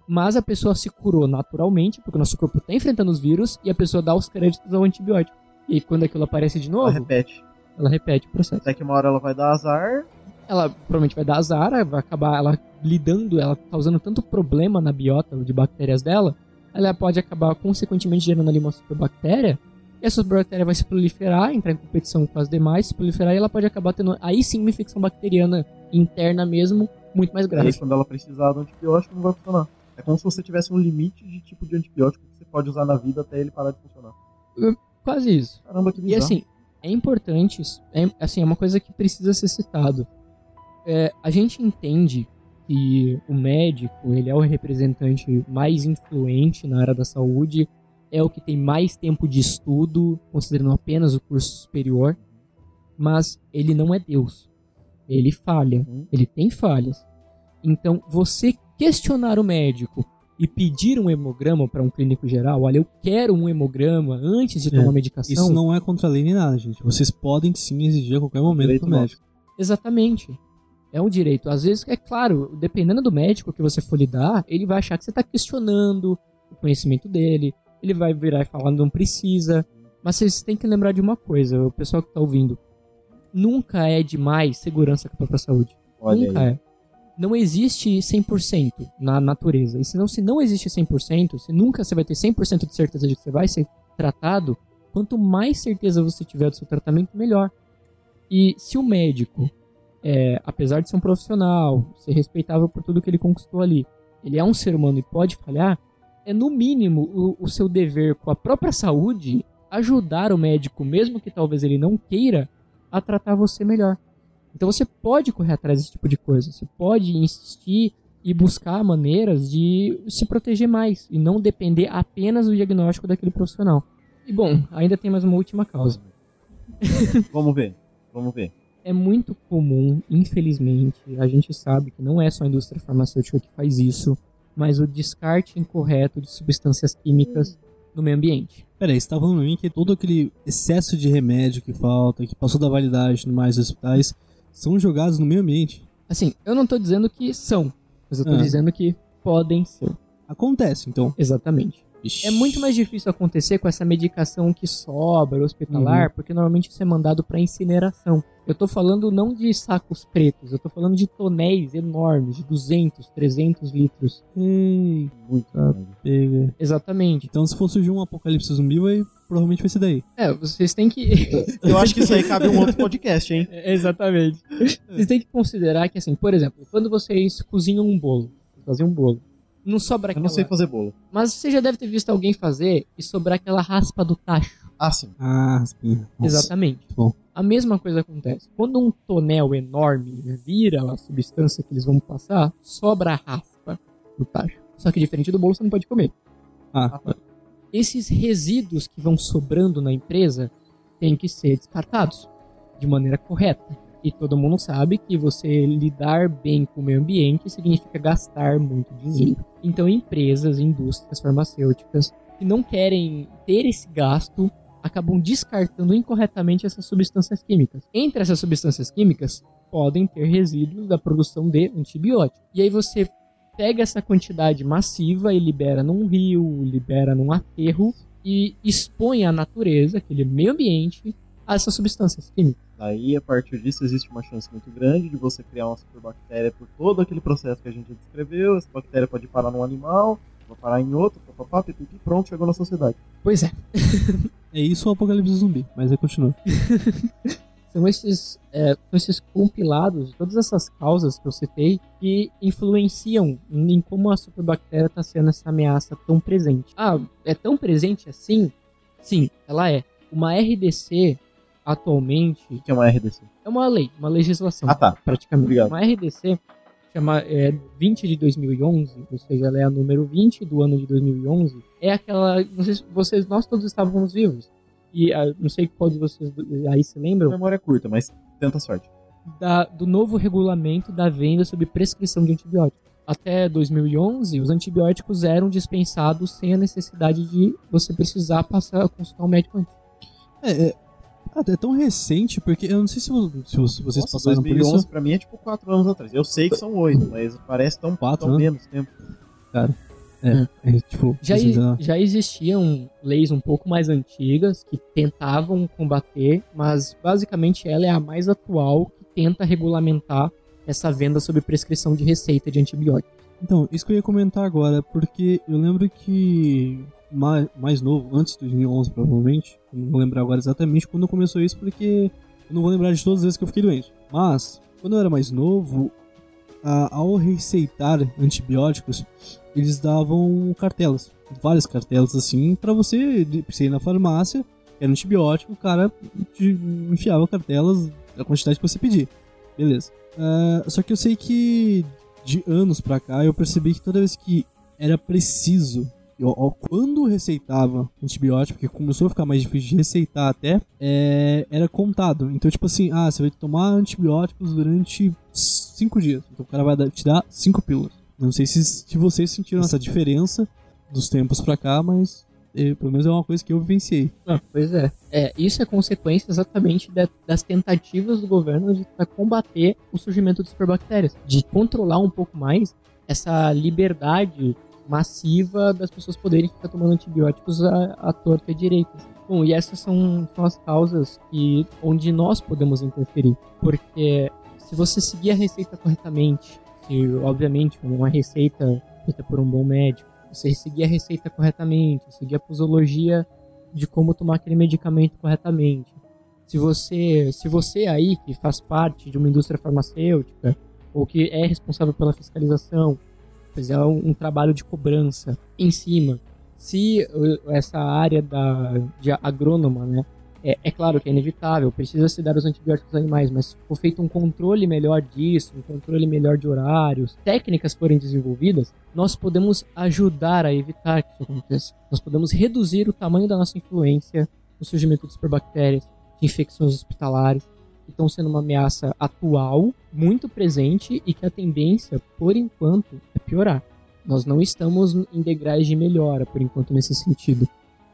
J: mas a pessoa se curou naturalmente, porque o nosso corpo está enfrentando os vírus, e a pessoa dá os créditos ao antibiótico. E quando aquilo aparece de
C: Ela
J: novo,
C: repete.
J: ela repete o processo.
C: Até que uma hora ela vai dar azar.
J: Ela provavelmente vai dar azar, vai acabar ela lidando, ela causando tanto problema na biota de bactérias dela, ela pode acabar consequentemente gerando ali uma superbactéria, e essa superbactéria vai se proliferar, entrar em competição com as demais, se proliferar, e ela pode acabar tendo aí sim uma infecção bacteriana interna mesmo, muito mais
C: E aí,
J: grave.
C: quando ela precisar do antibiótico, não vai funcionar. É como se você tivesse um limite de tipo de antibiótico que você pode usar na vida até ele parar de funcionar.
J: Quase isso.
C: Caramba, que
J: E
C: bizarro.
J: assim, é importante, é, assim, é uma coisa que precisa ser citado. É, a gente entende que o médico, ele é o representante mais influente na área da saúde, é o que tem mais tempo de estudo, considerando apenas o curso superior, mas ele não é Deus. Ele falha, ele tem falhas. Então, você questionar o médico e pedir um hemograma para um clínico geral, olha, eu quero um hemograma antes de
B: É,
J: tomar medicação.
B: Isso não é contra a lei nem nada, gente. Vocês podem sim exigir a qualquer momento do médico.
J: Exatamente. É um direito. Às vezes, é claro, dependendo do médico que você for lidar, ele vai achar que você está questionando o conhecimento dele, ele vai virar e falar não precisa. Mas vocês têm que lembrar de uma coisa, o pessoal que está ouvindo. Nunca é demais segurança com a própria saúde.
C: Olha
J: Nunca
C: aí.
J: é. Não existe 100% na natureza. E senão, se não existe 100%, se nunca você vai ter 100% de certeza de que você vai ser tratado, quanto mais certeza você tiver do seu tratamento, melhor. E se o médico, é, apesar de ser um profissional, ser respeitável por tudo que ele conquistou ali, ele é um ser humano e pode falhar, é no mínimo o, o seu dever com a própria saúde ajudar o médico, mesmo que talvez ele não queira, a tratar você melhor. Então você pode correr atrás desse tipo de coisa, você pode insistir e buscar maneiras de se proteger mais e não depender apenas do diagnóstico daquele profissional. E bom, ainda tem mais uma última causa.
C: Vamos ver. Vamos ver.
J: É muito comum, infelizmente, a gente sabe que não é só a indústria farmacêutica que faz isso, mas o descarte incorreto de substâncias químicas no meio ambiente.
B: Peraí, você tá falando pra mim que todo aquele excesso de remédio que falta, que passou da validade no mais hospitais, são jogados no meio ambiente.
J: Assim, eu não tô dizendo que são, mas eu tô
B: Ah.
J: dizendo que podem ser.
B: Acontece, então.
J: Exatamente.
B: Ixi.
J: É muito mais difícil acontecer com essa medicação que sobra hospitalar, porque normalmente isso é mandado para incineração. Eu tô falando não de sacos pretos, eu tô falando de tonéis enormes, de 200, 300 litros.
B: Ei,
C: Muito.
B: Ah. pega.
J: Exatamente.
B: Então, se for surgir um apocalipse zumbi, vai, provavelmente vai ser daí.
J: É, vocês têm que.
C: Eu acho que isso aí cabe um outro podcast, hein?
J: É, Exatamente. Vocês têm que considerar que, assim, por exemplo, quando vocês cozinham um bolo, fazem um bolo, não sobra
C: Eu
J: aquela...
C: não sei fazer bolo.
J: Mas você já deve ter visto alguém fazer e sobrar aquela raspa do tacho.
C: Ah, sim.
B: Ah, sim. Nossa.
J: Exatamente.
B: bom.
J: A mesma coisa acontece. Quando um tonel enorme vira a substância que eles vão passar, sobra a raspa do tacho. Só que diferente do bolo, você não pode comer.
B: Ah,
J: Esses resíduos que vão sobrando na empresa têm que ser descartados de maneira correta. E todo mundo sabe que você lidar bem com o meio ambiente significa gastar muito dinheiro. Então, empresas, indústrias farmacêuticas que não querem ter esse gasto acabam descartando incorretamente essas substâncias químicas. Entre essas substâncias químicas podem ter resíduos da produção de antibióticos. E aí você pega essa quantidade massiva e libera num rio, libera num aterro e expõe a natureza, aquele meio ambiente, a essas substâncias químicas.
C: Daí, a partir disso, existe uma chance muito grande de você criar uma superbactéria por todo aquele processo que a gente descreveu. Essa bactéria pode parar num animal, vai parar em outro, papapá, pipipi, pronto, chegou na sociedade.
J: Pois é.
B: é isso o apocalipse zumbi, mas aí continua.
J: São esses, é, são esses compilados de todas essas causas que eu citei que influenciam em como a superbactéria está sendo essa ameaça tão presente. Ah, é tão presente assim? Sim, ela é. Uma RDC, atualmente,
C: O que é uma RDC?
J: é uma lei, uma legislação,
C: Ah, tá.
J: praticamente.
C: Obrigado.
J: Uma RDC chama é, 20 de 2011, ou seja, ela é a número 20 do ano de 2011. É aquela, não sei se vocês, nós todos estávamos vivos. E ah, não sei qual de vocês aí se lembram
C: Memória curta, mas tenta a sorte.
J: da- do novo regulamento da venda sob prescrição de antibióticos. até 2011, os antibióticos eram dispensados sem a necessidade de você precisar passar a consultar um médico antes.
B: É, é, é tão recente, porque eu não sei se, se vocês
C: Nossa,
B: passaram
C: 2011
B: por isso.
C: pra mim é tipo 4 anos atrás. Eu sei que são 8, mas parece tão,
B: Quatro
C: tão
B: anos?
C: menos tempo.
B: Cara, é, é, tipo,
J: Já,
B: já-
J: existiam leis um pouco mais antigas que tentavam combater, mas basicamente ela é a mais atual que tenta regulamentar essa venda sob prescrição de receita de antibióticos.
B: Então, isso que eu ia comentar agora, porque eu lembro que mais, mais novo, antes de 2011 provavelmente, não vou lembrar agora exatamente quando começou isso, porque eu não vou lembrar de todas as vezes que eu fiquei doente. Mas, quando eu era mais novo, a- ao receitar antibióticos, eles davam cartelas, várias cartelas assim, pra você, você ir na farmácia, era antibiótico, o cara enfiava cartelas da quantidade que você pedir. Beleza. Ah, só que eu sei que de anos pra cá eu percebi que toda vez que era preciso, eu, ó, quando receitava antibiótico, porque começou a ficar mais difícil de receitar até, é, era contado. Então, tipo assim, ah, você vai tomar antibióticos durante cinco dias. Então o cara vai te dar cinco pílulas. Não sei se, se vocês sentiram essa diferença dos tempos pra cá, mas eh, pelo menos é uma coisa que eu vivenciei.
J: Ah, pois é. é. Isso é consequência exatamente da- das tentativas do governo de combater o surgimento de superbactérias, de controlar um pouco mais essa liberdade massiva das pessoas poderem ficar tomando antibióticos à, à torta e direita. Bom, e essas são, são as causas que, onde nós podemos interferir. Porque se você seguir a receita corretamente, se obviamente uma receita feita por um bom médico, você seguir a receita corretamente, seguir a posologia de como tomar aquele medicamento corretamente. Se você, se você aí que faz parte de uma indústria farmacêutica ou que é responsável pela fiscalização, fizer um, um trabalho de cobrança em cima, se essa área da de agrônoma, né, é, é claro que é inevitável, precisa se dar os antibióticos aos animais, mas se for feito um controle melhor disso, um controle melhor de horários, técnicas forem desenvolvidas, nós podemos ajudar a evitar que isso aconteça. Nós podemos reduzir o tamanho da nossa influência no surgimento de superbactérias, de infecções hospitalares, que estão sendo uma ameaça atual, muito presente e que a tendência, por enquanto, é piorar. Nós não estamos em degraus de melhora, por enquanto, nesse sentido.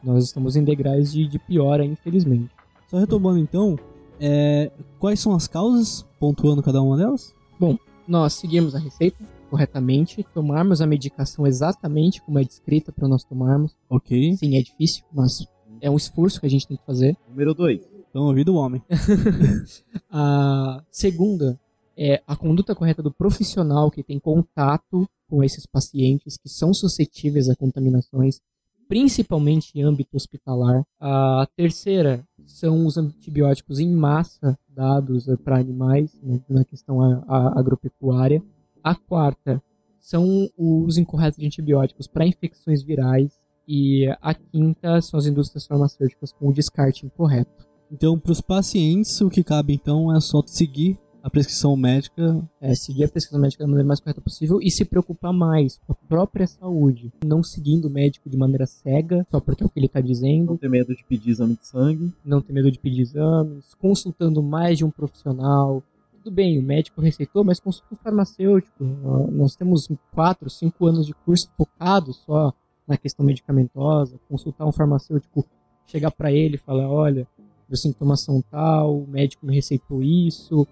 J: Nós estamos em degraus de, de piora, infelizmente.
B: Só retomando então, é, quais são as causas, pontuando cada uma delas?
J: Bom, nós seguimos a receita corretamente, tomarmos a medicação exatamente como é descrita para nós tomarmos.
B: Ok.
J: Sim, é difícil, mas é um esforço que a gente tem que fazer.
C: Número 2.
B: Então, ouvido o homem.
J: A segunda é a conduta correta do profissional que tem contato com esses pacientes que são suscetíveis a contaminações, principalmente em âmbito hospitalar. A terceira são os antibióticos em massa dados para animais, né, na questão a- a- agropecuária. A quarta são o uso incorreto de antibióticos para infecções virais. E a quinta são as indústrias farmacêuticas com o descarte incorreto.
B: Então, para os pacientes, o que cabe então é só seguir a prescrição médica.
J: É, seguir a prescrição médica da maneira mais correta possível e se preocupar mais com a própria saúde. Não seguindo o médico de maneira cega, só porque é o que ele está dizendo.
C: Não ter medo de pedir exame de sangue.
J: Não ter medo de pedir exames. Consultando mais de um profissional. Tudo bem, o médico receitou, mas consulta um farmacêutico. Nó- Nós temos 4, 5 anos de curso focado só na questão medicamentosa. Consultar um farmacêutico, chegar para ele e falar: olha, meus sintomas são tal, o médico me receitou isso,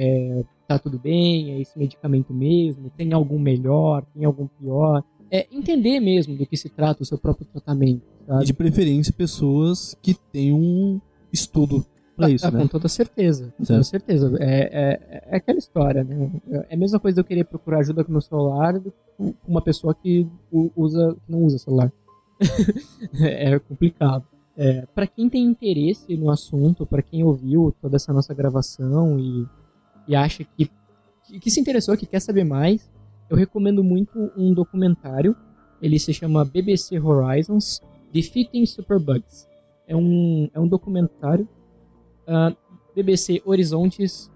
J: é, tá tudo bem, é esse medicamento mesmo, tem algum melhor, tem algum pior. É entender mesmo do que se trata o seu próprio tratamento, sabe?
B: E de preferência, pessoas que tenham um estudo para
J: Ah,
B: isso,
J: ah,
B: né?
J: Com toda certeza, com toda certeza. É, é, é aquela história, né? É a mesma coisa de eu querer procurar ajuda com meu celular do que uma pessoa que usa, que não usa celular. é complicado. É, para quem tem interesse no assunto, para quem ouviu toda essa nossa gravação e, e acha que, que, se interessou, que quer saber mais, eu recomendo muito um documentário. Ele se chama BBC Horizons Defeating Superbugs. É um, é um documentário ah, BBC Horizontes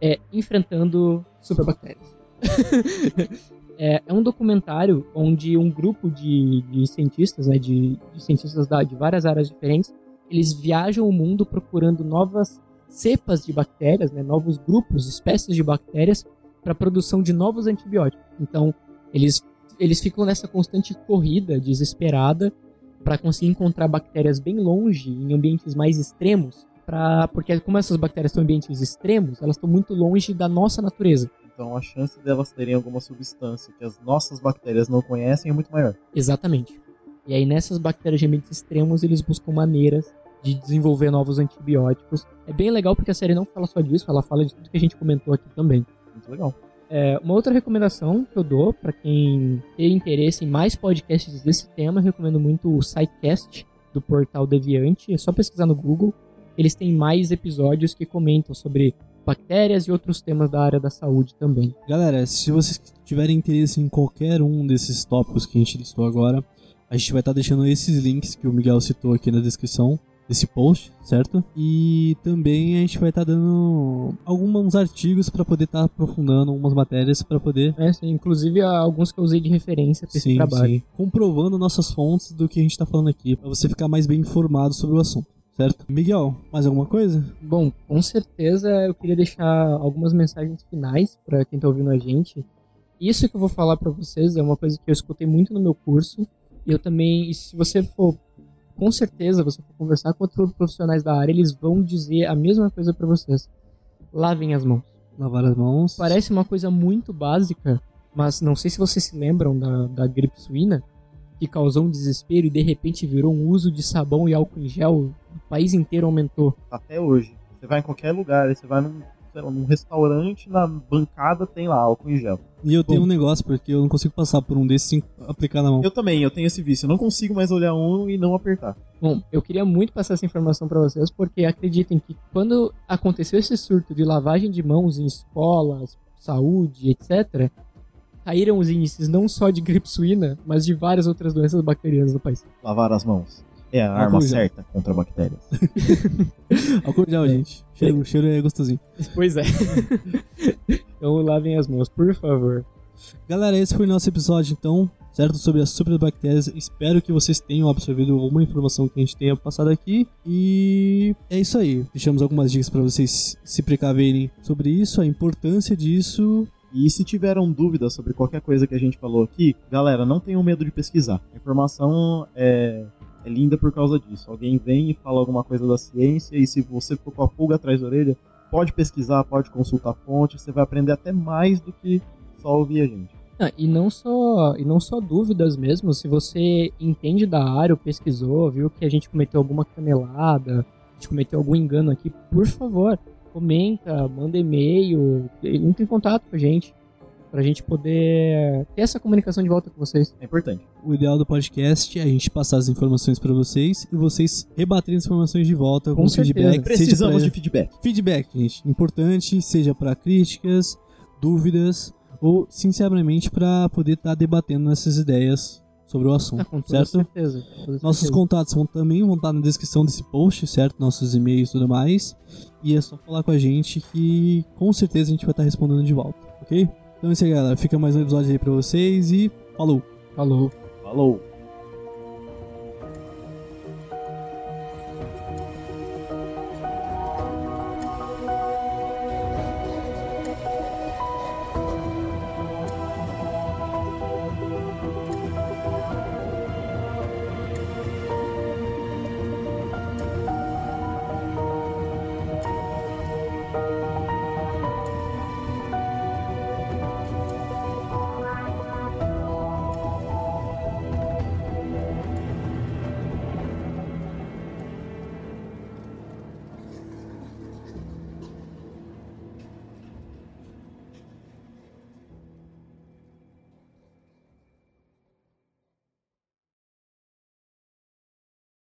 J: é, enfrentando superbactérias. é, é um documentário onde um grupo de, de cientistas, né, de, de cientistas da, de várias áreas diferentes, eles viajam o mundo procurando novas cepas de bactérias, né, novos grupos, espécies de bactérias para a produção de novos antibióticos. Então, Eles, eles ficam nessa constante corrida desesperada para conseguir encontrar bactérias bem longe, em ambientes mais extremos, pra, porque como essas bactérias estão em ambientes extremos, elas estão muito longe da nossa natureza.
C: Então a chance delas terem alguma substância que as nossas bactérias não conhecem é muito maior.
J: Exatamente. E aí nessas bactérias de ambientes extremos eles buscam maneiras de desenvolver novos antibióticos. É bem legal porque a série não fala só disso, ela fala de tudo que a gente comentou aqui também.
C: Muito legal.
J: É, uma outra recomendação que eu dou para quem tem interesse em mais podcasts desse tema, recomendo muito o SciCast do portal Deviante. É só pesquisar no Google. Eles têm mais episódios que comentam sobre bactérias e outros temas da área da saúde também.
B: Galera, se vocês tiverem interesse em qualquer um desses tópicos que a gente listou agora, a gente vai estar deixando esses links que o Miguel citou aqui na descrição desse post, certo? E também a gente vai estar dando alguns artigos para poder estar aprofundando algumas matérias para poder.
J: É, sim, inclusive alguns que eu usei de referência para esse trabalho. Sim.
B: Comprovando nossas fontes do que a gente está falando aqui, para você ficar mais bem informado sobre o assunto. Certo? Miguel, mais alguma coisa?
J: Bom, com certeza eu queria deixar algumas mensagens finais para quem está ouvindo a gente. Isso que eu vou falar para vocês é uma coisa que eu escutei muito no meu curso. E eu também, se você for com certeza você for conversar com outros profissionais da área, eles vão dizer a mesma coisa para vocês. Lavem as mãos.
B: Lavar as mãos.
J: Parece uma coisa muito básica, mas não sei se vocês se lembram da, da gripe suína, que causou um desespero e de repente virou um uso de sabão e álcool em gel. O país inteiro aumentou.
C: Até hoje. Você vai em qualquer lugar, você vai num sei lá, num restaurante, na bancada tem lá álcool em gel.
B: E eu tenho Bom, um negócio, porque eu não consigo passar por um desses sem aplicar na mão.
C: Eu também, eu tenho esse vício. Eu não consigo mais olhar um e não apertar.
J: Bom, eu queria muito passar essa informação para vocês, porque acreditem que quando aconteceu esse surto de lavagem de mãos em escolas, saúde, etc., caíram os índices não só de gripe suína, mas de várias outras doenças bacterianas no país.
C: Lavar as mãos. É a arma certa contra bactérias.
B: Álcool gel, gente. Cheiro, o cheiro é gostosinho.
J: Pois é. então lavem as mãos, por favor.
B: Galera, esse foi o nosso episódio, então, certo? Sobre as superbactérias. Espero que vocês tenham absorvido alguma informação que a gente tenha passado aqui. E é isso aí. Deixamos algumas dicas para vocês se precaverem sobre isso, a importância disso.
C: E se tiveram dúvidas sobre qualquer coisa que a gente falou aqui, galera, não tenham medo de pesquisar. A informação é é linda por causa disso. Alguém vem e fala alguma coisa da ciência, e se você for com a pulga atrás da orelha, pode pesquisar, pode consultar fontes, você vai aprender até mais do que só ouvir a gente.
J: Ah, e não só e não só dúvidas mesmo, se você entende da área ou pesquisou, viu que a gente cometeu alguma canelada, a gente cometeu algum engano aqui, por favor, comenta, manda e-mail, entre em contato com a gente pra gente poder ter essa comunicação de volta com vocês.
C: É importante.
B: O ideal do podcast é a gente passar as informações para vocês e vocês rebaterem as informações de volta com, com feedback.
C: Precisamos pra... de feedback.
B: Feedback, gente. Importante, seja para críticas, dúvidas ou, sinceramente, para poder estar tá debatendo essas ideias sobre o assunto,
J: ah, com
B: toda certo?
J: Certeza,
B: toda Nossos certeza. contatos vão também vão estar tá na descrição desse post, certo? Nossos e-mails e tudo mais. E é só falar com a gente que com certeza a gente vai estar tá respondendo de volta, ok? Então é isso aí, galera. Fica mais um episódio aí pra vocês e falou!
J: Falou!
C: Falou!